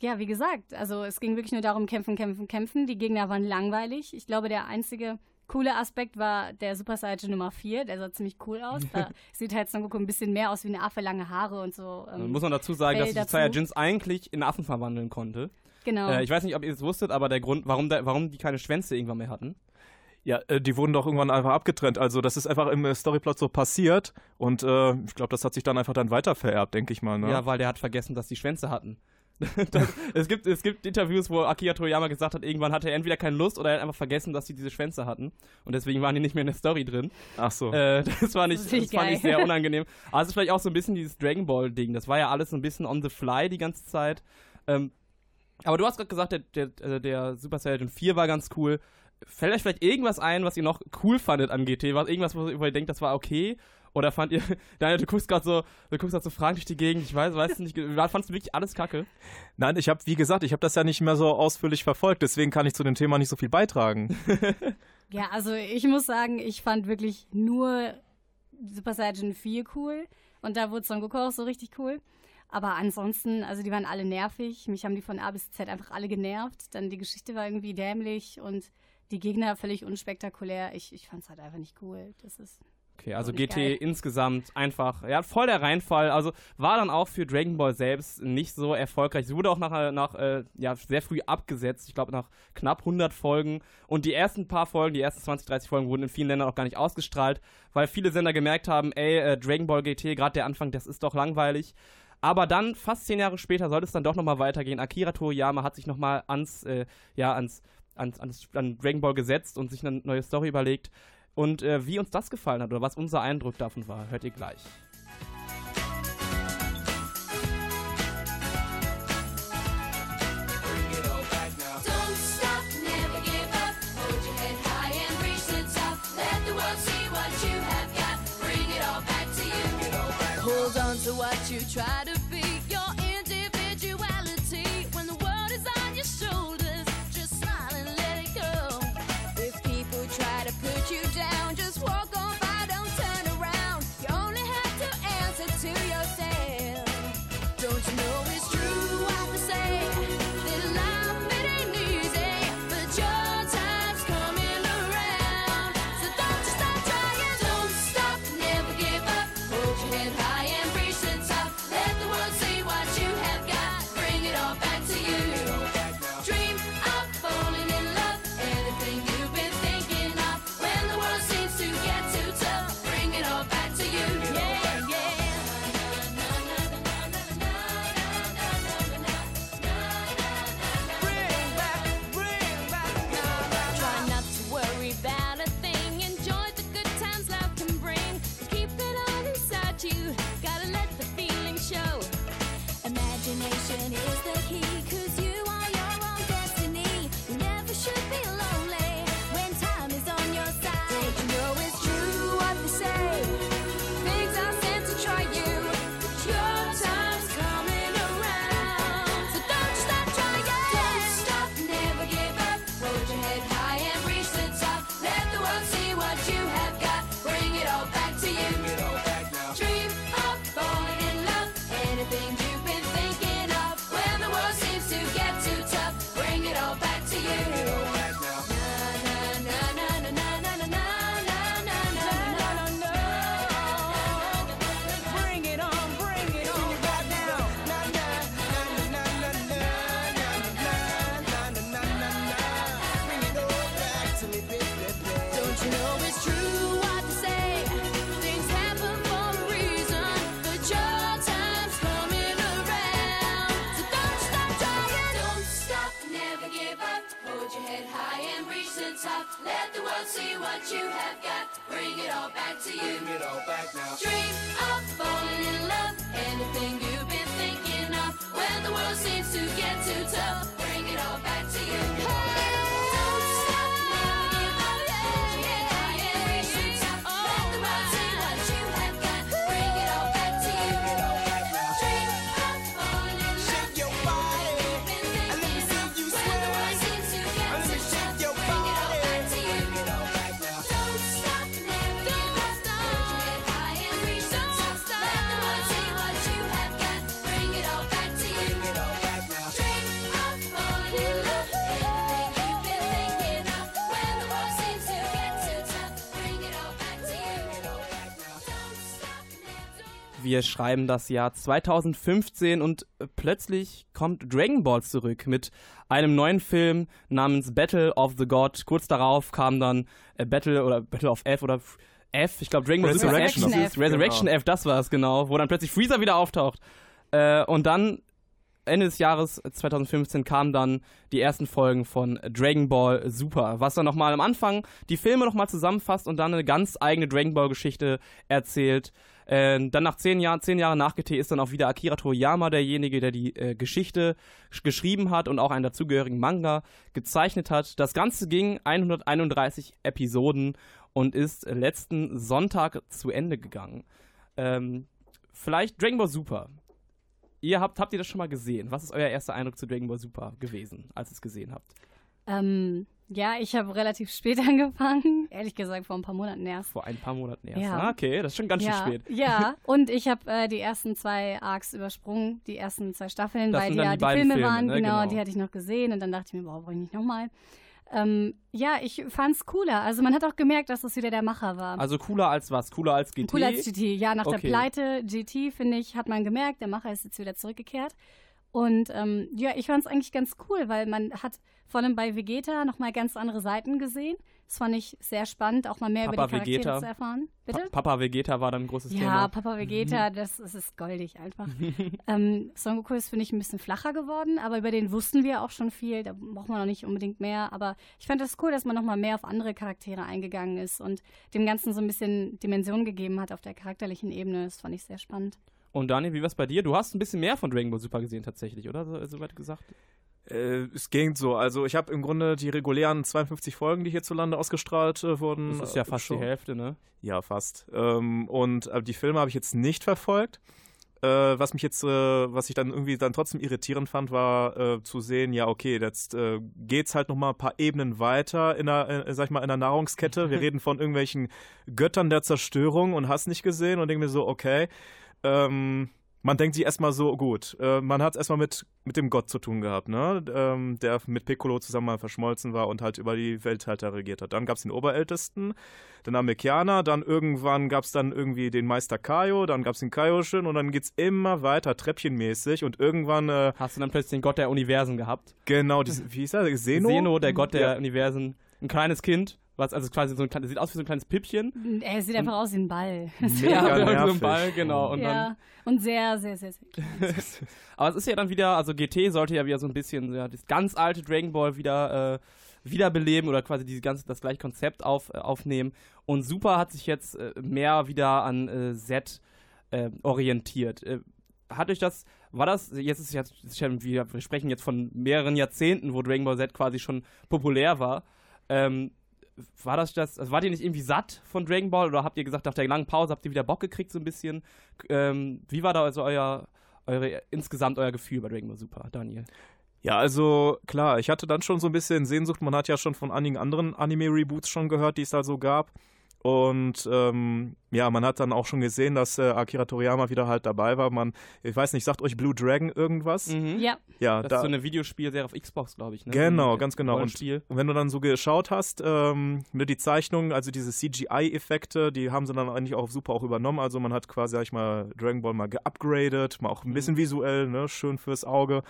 ja, wie gesagt, also es ging wirklich nur darum, kämpfen, kämpfen, kämpfen. Die Gegner waren langweilig. Ich glaube, der einzige coole Aspekt war der Super Saiyan Nummer 4. Der sah ziemlich cool aus. Da sieht halt Son Goku ein bisschen mehr aus wie eine Affe, lange Haare und so. Dann Ähm, muss man dazu sagen, dass sich. Saiyajins eigentlich in Affen verwandeln konnte. genau. Äh, ich weiß nicht, ob ihr es wusstet, aber der Grund, warum, da, warum die keine Schwänze irgendwann mehr hatten. Ja, äh, die wurden doch irgendwann einfach abgetrennt. Also das ist einfach im äh, Storyplot so passiert und äh, ich glaube, das hat sich dann einfach dann weiter vererbt, denke ich mal. Ne? Ja, weil der hat vergessen, dass die Schwänze hatten. das, es, gibt, es gibt Interviews, wo Akira Toriyama gesagt hat, irgendwann hatte er entweder keine Lust oder er hat einfach vergessen, dass sie diese Schwänze hatten. Und deswegen waren die nicht mehr in der Story drin. Ach so. Äh, das war nicht, Das das, fand ich sehr unangenehm. Aber es ist vielleicht auch so ein bisschen dieses Dragon Ball Ding. Das war ja alles so ein bisschen on the fly die ganze Zeit. Ähm, aber du hast gerade gesagt, der, der, äh, der Super Saiyan 4 war ganz cool. Fällt euch vielleicht irgendwas ein, was ihr noch cool fandet an GT? Was, irgendwas, wo ihr denkt, das war okay? Oder fand ihr, Daniel, du guckst gerade so, du guckst gerade so fragend durch die Gegend, ich weiß, weißt du nicht, fandst du wirklich alles kacke? Nein, ich habe, wie gesagt, ich habe das ja nicht mehr so ausführlich verfolgt, deswegen kann ich zu dem Thema nicht so viel beitragen. Ja, also ich muss sagen, ich fand wirklich nur Super Saiyan 4 cool. Und da wurde Son Goku auch so richtig cool. Aber ansonsten, also die waren alle nervig. Mich haben die von A bis Z einfach alle genervt. Dann die Geschichte war irgendwie dämlich und die Gegner völlig unspektakulär. Ich, ich fand es halt einfach nicht cool. Das ist. Okay, also GT geil. insgesamt einfach, ja, voll der Reinfall. Also war dann auch für Dragon Ball selbst nicht so erfolgreich. Sie wurde auch nach, nach äh, ja, sehr früh abgesetzt. Ich glaube, nach knapp 100 Folgen. Und die ersten paar Folgen, die ersten 20, 30 Folgen wurden in vielen Ländern auch gar nicht ausgestrahlt, weil viele Sender gemerkt haben, ey, äh, Dragon Ball GT, gerade der Anfang, das ist doch langweilig. Aber dann, fast zehn Jahre später, sollte es dann doch nochmal weitergehen. Akira Toriyama hat sich nochmal ans, äh, ja, ans, ans, ans, an Dragon Ball gesetzt und sich eine neue Story überlegt. Und äh, wie uns das gefallen hat oder was unser Eindruck davon war, hört ihr gleich. To you. Bring it all back now. Dream of falling in love. Anything you've been thinking of. When the world seems to get too tough, Wir schreiben das Jahr 2015 und äh, plötzlich kommt Dragon Ball zurück mit einem neuen Film namens Battle of the God. Kurz darauf kam dann äh, Battle oder Battle of F oder F, ich glaube Dragon Ball Super Resurrection F, F. Resurrection Genau. F, das war es genau, wo dann plötzlich Freezer wieder auftaucht. Äh, und dann Ende des Jahres 2015 kamen dann die ersten Folgen von Dragon Ball Super, was dann nochmal am Anfang die Filme nochmal zusammenfasst und dann eine ganz eigene Dragon Ball Geschichte erzählt. Äh, dann nach zehn Jahren, zehn Jahre nach GT ist dann auch wieder Akira Toriyama derjenige, der die äh, Geschichte sch- geschrieben hat und auch einen dazugehörigen Manga gezeichnet hat. Das Ganze ging 131 Episoden und ist letzten Sonntag zu Ende gegangen. Ähm, vielleicht Dragon Ball Super. Ihr habt, habt ihr das schon mal gesehen? Was ist euer erster Eindruck zu Dragon Ball Super gewesen, als ihr es gesehen habt? Ähm, ja, ich habe relativ spät angefangen. Ehrlich gesagt, vor ein paar Monaten erst. Vor ein paar Monaten erst. Ja. Ah, okay, das ist schon ganz schön ja, spät. Ja, und ich habe äh, die ersten zwei Arcs übersprungen, die ersten zwei Staffeln, Das weil die ja die Filme, Filme, waren. ne? Genau, Genau. die hatte ich noch gesehen und dann dachte ich mir, warum brauche ich nicht nochmal? Ähm, ja, ich fand's cooler. Also man hat auch gemerkt, dass das wieder der Macher war. Also cooler als was? Cooler als GT? Cooler als GT. Ja, nach Okay. der Pleite GT, finde ich, hat man gemerkt, der Macher ist jetzt wieder zurückgekehrt. Und ähm, ja, ich fand es eigentlich ganz cool, weil man hat vor allem bei Vegeta nochmal ganz andere Seiten gesehen. Das fand ich sehr spannend, auch mal mehr Papa über die Charaktere Vegeta. zu erfahren. Bitte? Pa Papa Vegeta war dann ein großes Ja, Thema. Papa Vegeta, das, das ist goldig einfach. ähm, Son Goku ist, finde ich, ein bisschen flacher geworden, aber über den wussten wir auch schon viel. Da braucht man noch nicht unbedingt mehr. Aber ich fand das cool, dass man nochmal mehr auf andere Charaktere eingegangen ist und dem Ganzen so ein bisschen Dimension gegeben hat auf der charakterlichen Ebene. Das fand ich sehr spannend. Und Daniel, wie war's bei dir? Du hast ein bisschen mehr von Dragon Ball Super gesehen tatsächlich, oder? So, soweit gesagt. Äh, es ging so. Also ich habe im Grunde die regulären 52 Folgen, die hierzulande ausgestrahlt äh, wurden. Das ist ja äh, fast schon- die Hälfte, ne? Ja, fast. Ähm, und äh, die Filme habe ich jetzt nicht verfolgt. Äh, was mich jetzt, äh, was ich dann irgendwie dann trotzdem irritierend fand, war zu sehen, ja, okay, jetzt äh, geht's halt noch mal ein paar Ebenen weiter in der, sag ich mal, in der Nahrungskette. Wir reden von irgendwelchen Göttern der Zerstörung und hast nicht gesehen und denke mir so, okay, ähm, man denkt sich erstmal so, gut, äh, man hat es erstmal mit, mit dem Gott zu tun gehabt, ne? Ähm, der mit Piccolo zusammen mal verschmolzen war und halt über die Welt halt da regiert hat. Dann gab es den Oberältesten, dann haben wir Kiana, dann irgendwann gab es dann irgendwie den Meister Kaio, dann gab es den Kaioshin und dann geht's immer weiter, treppchenmäßig und irgendwann, äh, Hast du dann plötzlich den Gott der Universen gehabt? genau, diese, wie hieß er? Zeno? Zeno, der Gott der Ja. Universen. Ein kleines Kind, was also quasi so ein kleines, sieht aus wie so ein kleines Püppchen. Er sieht einfach aus wie ein Ball. Mega Ja, so ein. Ball, genau. Und dann, ja, und sehr, sehr, sehr, sehr aber es ist ja dann wieder, also GT sollte ja wieder so ein bisschen ja, das ganz alte Dragon Ball wieder äh, wiederbeleben oder quasi dieses ganze, das gleiche Konzept auf, äh, aufnehmen. Und Super hat sich jetzt äh, mehr wieder an äh, Z äh, orientiert. Äh, hat euch das, war das, jetzt ist jetzt, ja wieder, wir sprechen jetzt von mehreren Jahrzehnten, wo Dragon Ball Z quasi schon populär war. Ähm, war das das, also wart ihr nicht irgendwie satt von Dragon Ball oder habt ihr gesagt, nach der langen Pause habt ihr wieder Bock gekriegt so ein bisschen? Ähm, wie war da also euer, eure, insgesamt euer Gefühl bei Dragon Ball Super, Daniel? Ja, also klar, ich hatte dann schon so ein bisschen Sehnsucht. Man hat ja schon von einigen anderen Anime-Reboots schon gehört, die es da so gab. Und ähm, ja, man hat dann auch schon gesehen, dass äh, Akira Toriyama wieder halt dabei war. Man, ich weiß nicht, sagt euch Blue Dragon irgendwas? Mhm. Ja, Ja, Das da, ist so eine Videospielserie auf Xbox, glaube ich. Ne? Genau, So ganz genau. Und-. Und wenn du dann so geschaut hast, ähm, ne, die Zeichnungen, also diese CGI-Effekte, die haben sie dann eigentlich auch super auch übernommen. Also man hat quasi, sag ich mal, Dragon Ball mal geupgradet, mal auch ein bisschen visuell, ne, schön fürs Auge.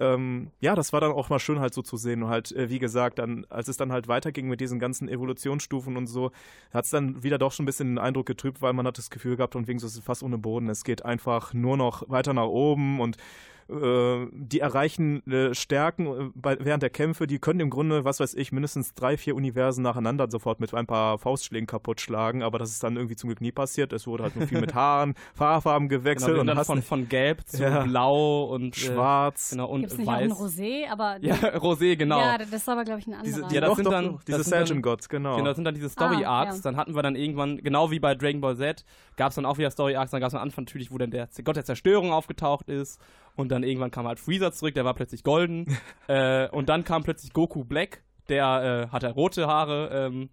Ähm, ja, das war dann auch mal schön halt so zu sehen. Und halt, äh, wie gesagt, dann, als es dann halt weiterging mit diesen ganzen Evolutionsstufen und so, hat es dann wieder doch schon ein bisschen den Eindruck getrübt, weil man hat das Gefühl gehabt, und wegen so ist es fast ohne Boden. Es geht einfach nur noch weiter nach oben und äh, die erreichen äh, Stärken äh, bei, während der Kämpfe, die können im Grunde, was weiß ich, mindestens drei, vier Universen nacheinander sofort mit ein paar Faustschlägen kaputt schlagen, aber das ist dann irgendwie zum Glück nie passiert. Es wurde halt nur viel mit Haaren, Fahrfarben Genau, gewechselt sind und dann hast von, von gelb zu Ja. blau und äh, schwarz. genau, und gibt es nicht auch weiß. ein Rosé, aber ja, Rosé, genau. ja, das ist aber, glaube ich, ein anderer. Diese, Ja, das doch, sind doch, dann- doch, diese Sergeant Gods, genau. Genau, das sind dann diese Story-Arcs. Ah, ja. Dann hatten wir dann irgendwann, genau wie bei Dragon Ball Z, gab es dann auch wieder Story-Arcs. Dann gab es am Anfang natürlich, wo dann der Gott der Zerstörung aufgetaucht ist. Und dann irgendwann kam halt Freezer zurück, der war plötzlich golden. äh, und dann kam plötzlich Goku Black, der äh, hatte rote Haare. Ähm,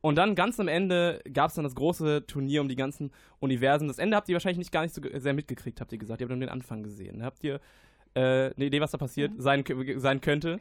und dann ganz am Ende gab es dann das große Turnier um die ganzen Universen. Das Ende habt ihr wahrscheinlich nicht gar nicht so sehr mitgekriegt, habt ihr gesagt. Ihr habt nur den Anfang gesehen. Habt ihr äh, eine Idee, was da passiert sein, sein könnte?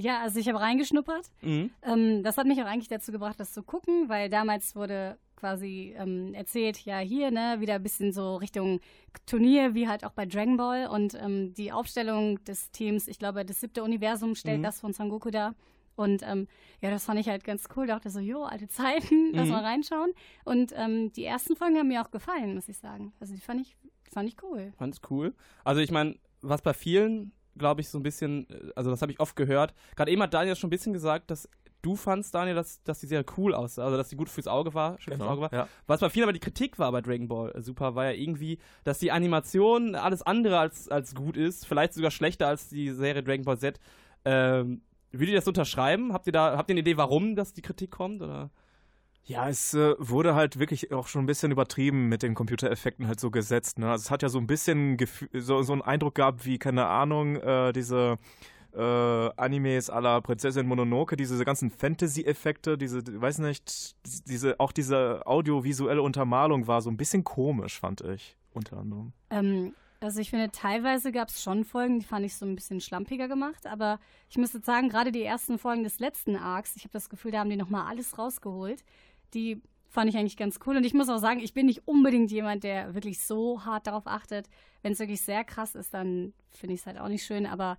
Ja, also ich habe reingeschnuppert. Mhm. Ähm, das hat mich auch eigentlich dazu gebracht, das zu gucken, weil damals wurde quasi ähm, erzählt, ja hier, ne, wieder ein bisschen so Richtung Turnier, wie halt auch bei Dragon Ball und ähm, die Aufstellung des Teams, ich glaube, das siebte Universum stellt Mhm. das von Son Goku dar. Und ähm, ja, das fand ich halt ganz cool. Dachte so, jo, alte Zeiten, lass Mhm. mal reinschauen. Und ähm, die ersten Folgen haben mir auch gefallen, muss ich sagen. Also die fand ich, die fand ich cool. Fand's cool. Also ich meine, was bei vielen, glaube ich, so ein bisschen, äh, also das habe ich oft gehört. Gerade eben hat Daniel schon ein bisschen gesagt, dass du fandst, Daniel, dass, dass die sehr cool aussah, also dass die gut fürs Auge war, schön fürs Auge war. ja. Was bei vielen aber die Kritik war bei Dragon Ball äh, Super, war ja irgendwie, dass die Animation alles andere als, als gut ist, vielleicht sogar schlechter als die Serie Dragon Ball Z. Ähm, würdet ihr das unterschreiben? Habt ihr da, habt ihr eine Idee, warum das die Kritik kommt? Oder? Ja, es äh, wurde halt wirklich auch schon ein bisschen übertrieben mit den Computereffekten halt so gesetzt. Ne? Also es hat ja so ein bisschen so, so einen Eindruck gehabt wie, keine Ahnung, äh, diese äh, Animes la Prinzessin Mononoke, diese ganzen Fantasy-Effekte, diese, weiß nicht, diese, auch diese audiovisuelle Untermalung war so ein bisschen komisch, fand ich, unter anderem. Ähm, also ich finde, teilweise gab es schon Folgen, die fand ich so ein bisschen schlampiger gemacht, aber ich müsste sagen, gerade die ersten Folgen des letzten Arcs, ich habe das Gefühl, da haben die nochmal alles rausgeholt. Die fand ich eigentlich ganz cool und ich muss auch sagen, ich bin nicht unbedingt jemand, der wirklich so hart darauf achtet. Wenn es wirklich sehr krass ist, dann finde ich es halt auch nicht schön, aber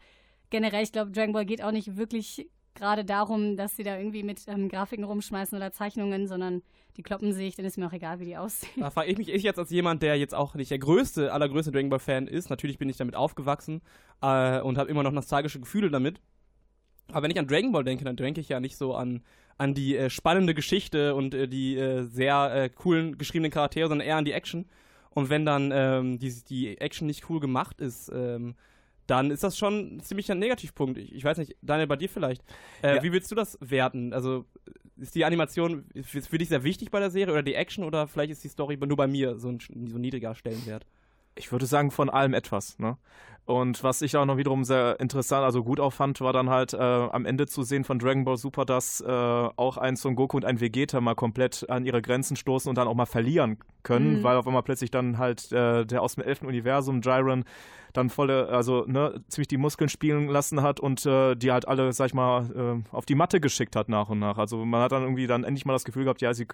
generell, ich glaube, Dragon Ball geht auch nicht wirklich gerade darum, dass sie da irgendwie mit ähm, Grafiken rumschmeißen oder Zeichnungen, sondern die kloppen sich, dann ist mir auch egal, wie die aussehen. Da frage ich mich ich jetzt als jemand, der jetzt auch nicht der größte, allergrößte Dragon Ball Fan ist. Natürlich bin ich damit aufgewachsen äh, und habe immer noch nostalgische Gefühle damit. Aber wenn ich an Dragon Ball denke, dann denke ich ja nicht so an, an die äh, spannende Geschichte und äh, die äh, sehr äh, coolen geschriebenen Charaktere, sondern eher an die Action. Und wenn dann ähm, die, die Action nicht cool gemacht ist, ähm, dann ist das schon ein ziemlicher Negativpunkt. Ich, ich weiß nicht, Daniel, bei dir vielleicht. Äh, Ja. Wie willst du das werten? Also ist die Animation für dich sehr wichtig bei der Serie oder die Action oder vielleicht ist die Story nur bei mir so ein, so ein niedriger Stellenwert? Ich würde sagen, von allem etwas. Ne? Und was ich auch noch wiederum sehr interessant, also gut auch fand, war dann halt äh, am Ende zu sehen von Dragon Ball Super, dass äh, auch ein Son Goku und ein Vegeta mal komplett an ihre Grenzen stoßen und dann auch mal verlieren können, Mhm. weil auf einmal plötzlich dann halt äh, der aus dem elften Universum, Jiren, dann volle, also ne, ziemlich die Muskeln spielen lassen hat und äh, die halt alle, sag ich mal, äh, auf die Matte geschickt hat nach und nach. Also man hat dann irgendwie dann endlich mal das Gefühl gehabt, ja, sie,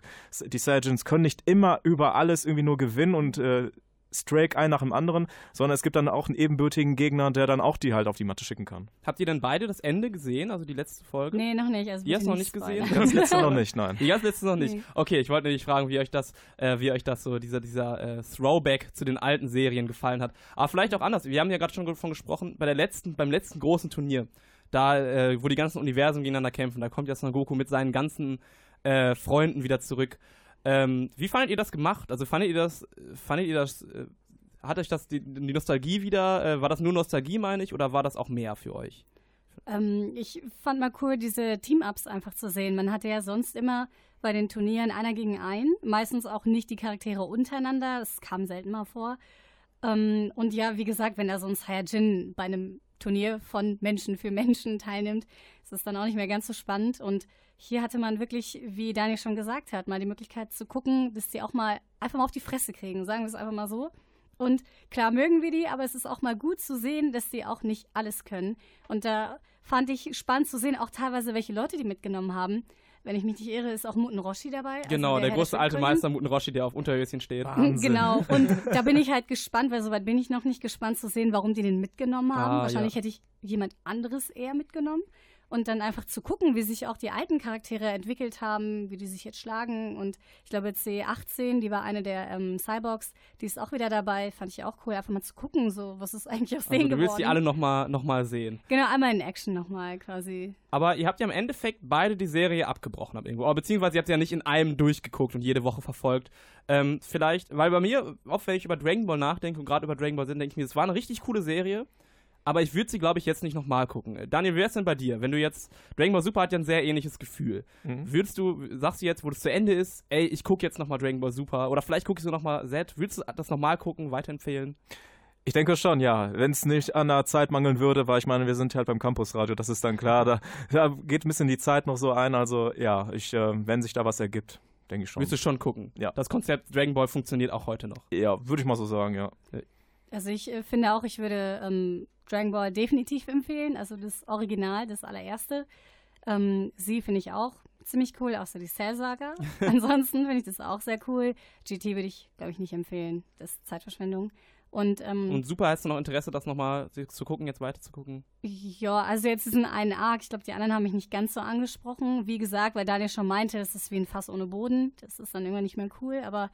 die Saiyajins können nicht immer über alles irgendwie nur gewinnen und äh, Strake ein nach dem anderen, sondern es gibt dann auch einen ebenbürtigen Gegner, der dann auch die halt auf die Matte schicken kann. Habt ihr denn beide das Ende gesehen, also die letzte Folge? Nee, noch nicht. Also Ihr hast bitte noch nicht gesehen? spoilern. Das letzte noch nicht, nein. Die ganz letzte noch nicht. Nee. Okay, ich wollte nämlich fragen, wie euch das, äh, wie euch das so, dieser, dieser äh, Throwback zu den alten Serien gefallen hat. Aber vielleicht auch anders. Wir haben ja gerade schon davon gesprochen, bei der letzten, beim letzten großen Turnier, da, äh, wo die ganzen Universen gegeneinander kämpfen, da kommt jetzt Son Goku mit seinen ganzen äh, Freunden wieder zurück. Ähm, wie fandet ihr das gemacht? Also fandet ihr das, fandet ihr das, äh, hat euch das die, die Nostalgie wieder, äh, war das nur Nostalgie, meine ich, oder war das auch mehr für euch? Ähm, ich fand mal cool, diese Team-Ups einfach zu sehen. Man hatte ja sonst immer bei den Turnieren einer gegen einen, meistens auch nicht die Charaktere untereinander, das kam selten mal vor. Ähm, und ja, wie gesagt, wenn da so ein bei einem Turnier von Menschen für Menschen teilnimmt, ist es dann auch nicht mehr ganz so spannend. Und hier hatte man wirklich, wie Daniel schon gesagt hat, mal die Möglichkeit zu gucken, dass die auch mal einfach mal auf die Fresse kriegen, sagen wir es einfach mal so. Und klar mögen wir die, aber es ist auch mal gut zu sehen, dass sie auch nicht alles können. Und da fand ich spannend zu sehen, auch teilweise, welche Leute die mitgenommen haben. Wenn ich mich nicht irre, ist auch Muten Roshi dabei. also Genau, der, Herr große alte Schildkröten. Meister Muten Roshi, der auf Unterhöschen steht. Wahnsinn. Genau, und da bin ich halt gespannt, weil soweit bin ich noch nicht gespannt zu sehen, warum die den mitgenommen haben. Ah, Wahrscheinlich ja. hätte ich jemand anderes eher mitgenommen. Und dann einfach zu gucken, wie sich auch die alten Charaktere entwickelt haben, wie die sich jetzt schlagen. Und ich glaube, C18, die war eine der ähm, Cyborgs, die ist auch wieder dabei. Fand ich auch cool, einfach mal zu gucken, so was ist eigentlich aus Also denen du willst geworden. die alle nochmal noch mal sehen. genau, einmal in Action nochmal quasi. Aber ihr habt ja im Endeffekt beide die Serie abgebrochen, irgendwo. Aber beziehungsweise ihr habt sie ja nicht in einem durchgeguckt und jede Woche verfolgt. Ähm, vielleicht, weil bei mir, oft wenn ich über Dragon Ball nachdenke und gerade über Dragon Ball sind, denke ich mir, es war eine richtig coole Serie. Aber ich würde sie, glaube ich, jetzt nicht nochmal gucken. Äh, Daniel, wie wär's denn bei dir? Wenn du jetzt, Dragon Ball Super hat ja ein sehr ähnliches Gefühl. Mhm. Würdest du, sagst du jetzt, wo das zu Ende ist, ey, ich gucke jetzt nochmal Dragon Ball Super oder vielleicht guckst du nochmal Z, würdest du das nochmal gucken, weiterempfehlen? Ich denke schon, ja. Wenn es nicht an der Zeit mangeln würde, weil ich meine, wir sind halt beim Campusradio, das ist dann klar. Da, da geht ein bisschen die Zeit noch so ein. Also ja, ich, äh, wenn sich da was ergibt, denke ich schon. Würdest du schon gucken? Ja. Das Konzept Dragon Ball funktioniert auch heute noch. Ja, würde ich mal so sagen, ja. Also ich äh, finde auch, ich würde ähm, Dragon Ball definitiv empfehlen, also das Original, das allererste. Ähm, sie finde ich auch ziemlich cool, außer die Cell-Saga. Ansonsten finde ich das auch sehr cool. GT würde ich, glaube ich, nicht empfehlen. Das ist Zeitverschwendung. Und, ähm, Und super, hast du noch Interesse, das nochmal zu gucken, jetzt weiter zu gucken? ja, also jetzt ist ein einen Arc. Ich glaube, die anderen haben mich nicht ganz so angesprochen. Wie gesagt, weil Daniel schon meinte, das ist wie ein Fass ohne Boden. Das ist dann irgendwann nicht mehr cool. Aber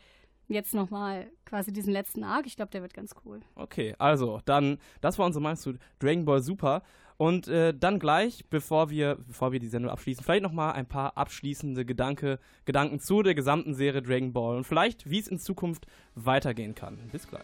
jetzt nochmal quasi diesen letzten Arc. Ich glaube, der wird ganz cool. Okay, also dann, das war unsere Meinung zu Dragon Ball Super. Und äh, dann gleich, bevor wir, bevor wir die Sendung abschließen, vielleicht nochmal ein paar abschließende Gedanke, Gedanken zu der gesamten Serie Dragon Ball und vielleicht, wie es in Zukunft weitergehen kann. Bis gleich.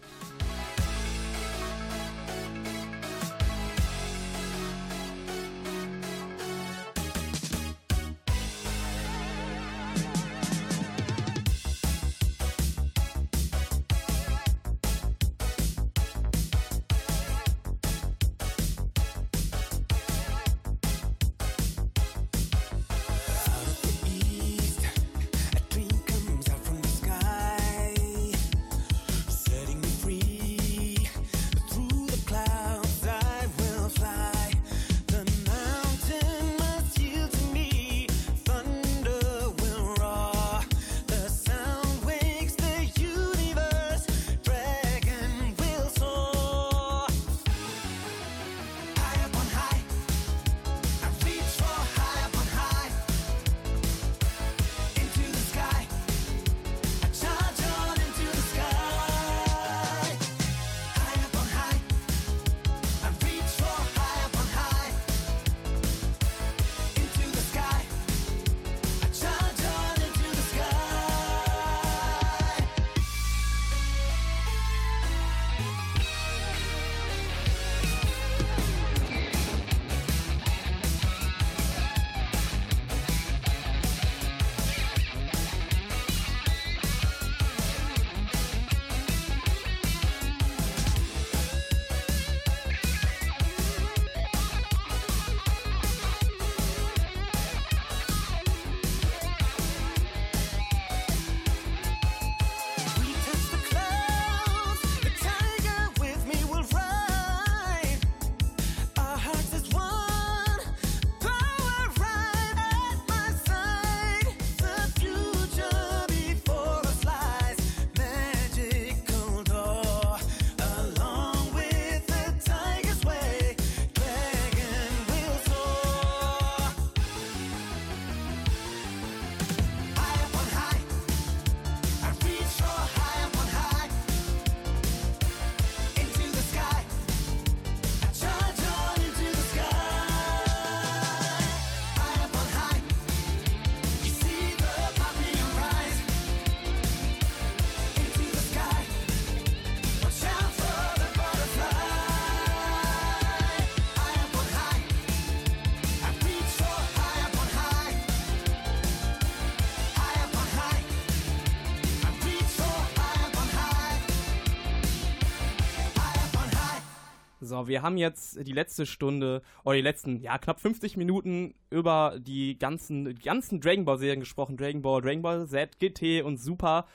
So, wir haben jetzt die letzte Stunde oder die letzten, ja, knapp 50 Minuten über die ganzen, die ganzen Dragon Ball Serien gesprochen. Dragon Ball, Dragon Ball Z, GT und Super.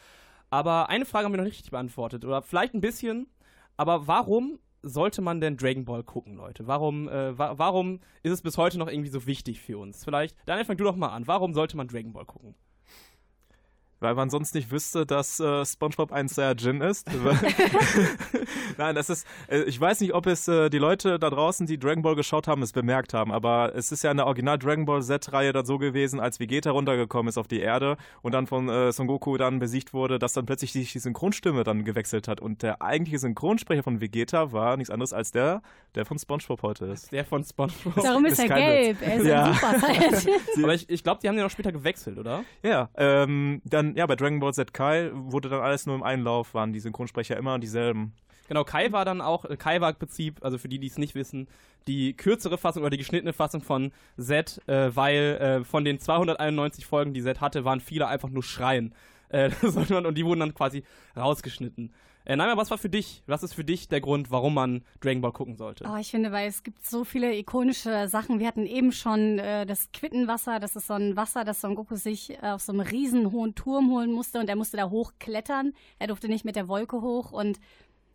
Aber eine Frage haben wir noch nicht richtig beantwortet. Oder vielleicht ein bisschen. Aber warum sollte man denn Dragon Ball gucken, Leute? Warum, äh, wa warum ist es bis heute noch irgendwie so wichtig für uns? Vielleicht, Daniel, fang du doch mal an. Warum sollte man Dragon Ball gucken? Weil man sonst nicht wüsste, dass äh, SpongeBob ein Saiyajin ist. Nein, das ist. Äh, ich weiß nicht, ob es äh, die Leute da draußen, die Dragon Ball geschaut haben, es bemerkt haben, aber es ist ja in der Original Dragon Ball Z-Reihe dann so gewesen, als Vegeta runtergekommen ist auf die Erde und dann von äh, Son Goku dann besiegt wurde, dass dann plötzlich sich die Synchronstimme dann gewechselt hat. Und der eigentliche Synchronsprecher von Vegeta war nichts anderes als der, der von SpongeBob heute ist. Der von SpongeBob. Darum ist er kein gelb. Witz. Er ist Ja. ein Super. Aber ich, ich glaube, die haben den auch später gewechselt, oder? Ja, ähm, dann, ja, bei Dragon Ball Z Kai wurde dann alles nur im Einlauf, waren die Synchronsprecher immer dieselben. Genau, Kai war dann auch, äh, Kai war im Prinzip, also für die, die es nicht wissen, die kürzere Fassung oder die geschnittene Fassung von Z, äh, weil äh, von den 291 Folgen, die Z hatte, waren viele einfach nur Schreien. Äh, und die wurden dann quasi rausgeschnitten. Äh, nein, aber was war für dich? Was ist für dich der Grund, warum man Dragon Ball gucken sollte? Oh, ich finde, weil es gibt so viele ikonische Sachen. Wir hatten eben schon äh, das Quittenwasser. Das ist so ein Wasser, das Son Goku sich äh, auf so einem riesen hohen Turm holen musste und er musste da hochklettern. Er durfte nicht mit der Wolke hoch und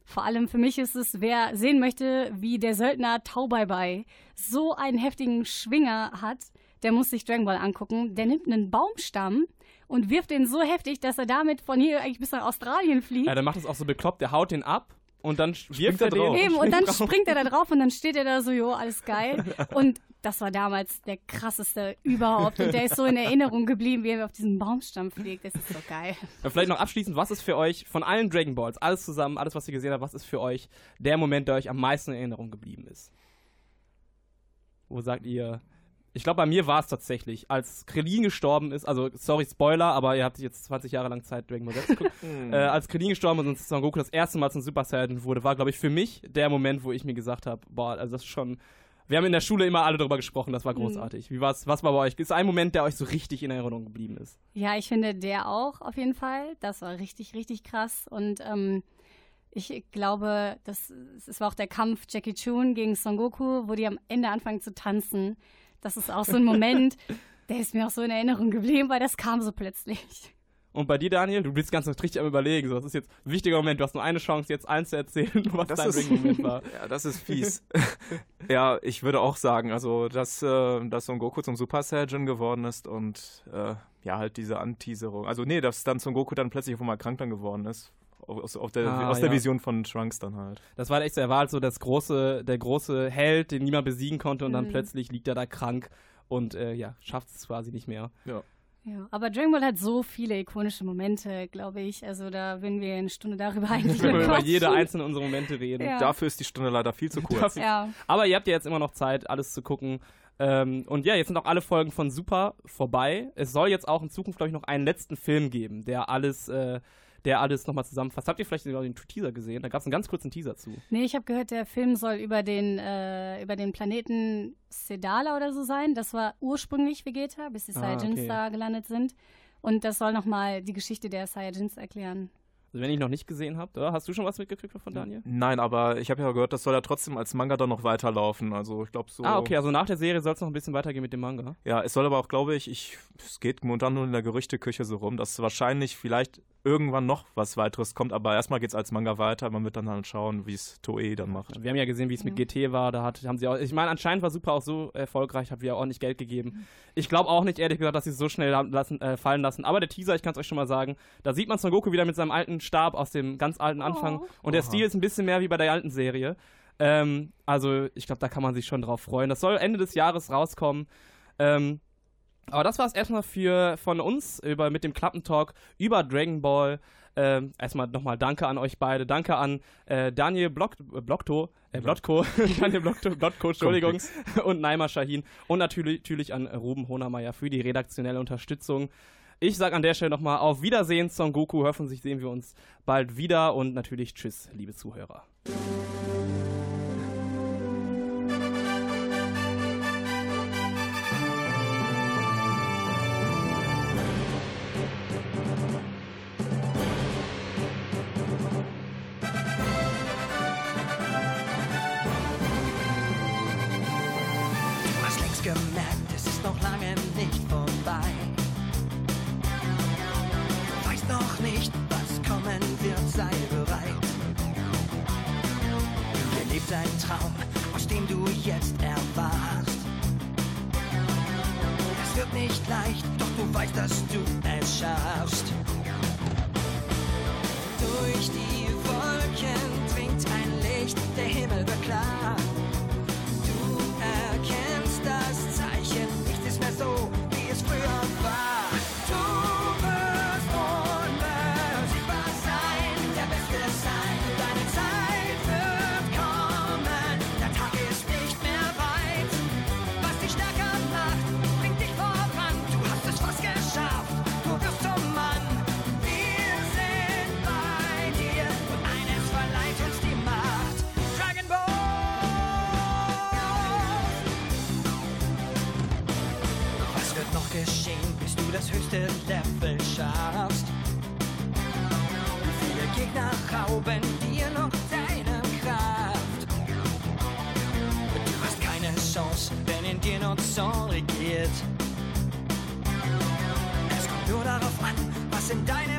Vor allem für mich ist es, wer sehen möchte, wie der Söldner Taubeibai so einen heftigen Schwinger hat, der muss sich Dragon Ball angucken. Der nimmt einen Baumstamm und wirft den so heftig, dass er damit von hier eigentlich bis nach Australien fliegt. Ja, der macht es auch so bekloppt, der haut den ab und dann wirft er den. drauf. Eben, und dann drauf. springt er da drauf und dann steht er da so, jo, alles geil. Und das war damals der krasseste überhaupt. Und der ist so in Erinnerung geblieben, wie er auf diesen Baumstamm fliegt. Das ist so geil. Ja, Vielleicht noch abschließend, was ist für euch von allen Dragon Balls, alles zusammen, alles, was ihr gesehen habt, was ist für euch der Moment, der euch am meisten in Erinnerung geblieben ist? Wo sagt ihr? Ich glaube, bei mir war es tatsächlich, als Krillin gestorben ist, also sorry, Spoiler, aber ihr habt jetzt 20 Jahre lang Zeit, Dragon Ball Z zu gucken. äh, als Krillin gestorben ist und Son Goku das erste Mal zum Super Saiyan wurde, war, glaube ich, für mich der Moment, wo ich mir gesagt habe, boah, also das ist schon. Wir haben in der Schule immer alle darüber gesprochen, das war großartig. Wie war's, was war bei euch? Ist ein Moment, der euch so richtig in Erinnerung geblieben ist? Ja, ich finde der auch auf jeden Fall. Das war richtig, richtig krass. Und ähm, ich glaube, das, es war auch der Kampf Jackie Chun gegen Son Goku, wo die am Ende anfangen zu tanzen. Das ist auch so ein Moment, der ist mir auch so in Erinnerung geblieben, weil das kam so plötzlich. Und bei dir, Daniel, du bist ganz richtig am überlegen. So, das ist jetzt ein wichtiger Moment. Du hast nur eine Chance, jetzt eins zu erzählen, was Das dein ist- Ring-Moment war. Ja, das ist fies. ja, ich würde auch sagen, also, dass, äh, dass Son Goku zum Super Saiyan geworden ist und äh, ja, halt diese Anteaserung. Also, nee, dass dann Son Goku dann plötzlich auf einmal krank dann geworden ist. Aus, aus, der, Ah, aus der ja. Vision von Trunks dann halt. Das war echt so, er war halt so das große, der große Held, den niemand besiegen konnte und dann Mhm. plötzlich liegt er da krank und äh, ja, schafft es quasi nicht mehr. Ja. Ja, aber Dragon Ball hat so viele ikonische Momente, glaube ich. Also da würden wir eine Stunde darüber eigentlich Wenn wir über jede einzelne unserer Momente reden. Ja. Dafür ist die Stunde leider viel zu kurz. Ja. Aber ihr habt ja jetzt immer noch Zeit, alles zu gucken. Ähm, und ja, jetzt sind auch alle Folgen von Super vorbei. Es soll jetzt auch in Zukunft, glaube ich, noch einen letzten Film geben, der alles, äh, der alles nochmal zusammenfasst. Habt ihr vielleicht sogar den Teaser gesehen? Da gab es einen ganz kurzen Teaser zu. Nee, ich habe gehört, der Film soll über den, äh, über den Planeten Sedala oder so sein. Das war ursprünglich Vegeta, bis die Ah, Saiyajins okay. da gelandet sind. Und das soll nochmal die Geschichte der Saiyajins erklären. Also wenn ihr noch nicht gesehen habt, oder? Hast du schon was mitgekriegt von Daniel? Nein, aber ich habe ja gehört, das soll ja trotzdem als Manga dann noch weiterlaufen. Also, ich glaube so. Ah, okay, also nach der Serie soll es noch ein bisschen weitergehen mit dem Manga. Ja, es soll aber auch, glaube ich, ich, es geht momentan nur in der Gerüchteküche so rum, dass wahrscheinlich vielleicht irgendwann noch was weiteres kommt, aber erstmal geht es als Manga weiter. Man wird dann halt schauen, wie es Toei dann macht. Wir haben ja gesehen, wie es mit GT war. Da hat, haben sie auch. Ich meine, anscheinend war Super auch so erfolgreich, hat wieder ordentlich Geld gegeben. Ich glaube auch nicht, ehrlich gesagt, dass sie es so schnell lassen, äh, fallen lassen. Aber der Teaser, ich kann es euch schon mal sagen, da sieht man Son Goku wieder mit seinem alten Stab aus dem ganz alten Anfang. Oh. Und der Oha. Stil ist ein bisschen mehr wie bei der alten Serie. Ähm, also, ich glaube, da kann man sich schon drauf freuen. Das soll Ende des Jahres rauskommen. Ähm, aber das war es erstmal für von uns über mit dem Klappentalk über Dragon Ball. Ähm, erstmal nochmal Danke an euch beide. Danke an äh, Daniel Block, äh, Blockto, äh, Blotko, Daniel Blockto, Blotko, Entschuldigung, und Naima Shahin. Und natürlich, natürlich an Ruben Honermeier für die redaktionelle Unterstützung. Ich sage an der Stelle nochmal auf Wiedersehen, Son Goku. Hoffentlich sehen wir uns bald wieder und natürlich Tschüss, liebe Zuhörer. Hast gemerkt, es ist noch lange nicht vorbei. Du weißt noch nicht, was kommen wird, sei bereit. Hier lebt ein Traum, aus dem du jetzt erwachst. Es wird nicht leicht, doch du weißt, dass du es schaffst. Durch die Wolken dringt ein Licht, der Himmel wird rauben dir noch deine Kraft? Du hast keine Chance, wenn in dir nur Zorn regiert. Es kommt nur darauf an, was in deinem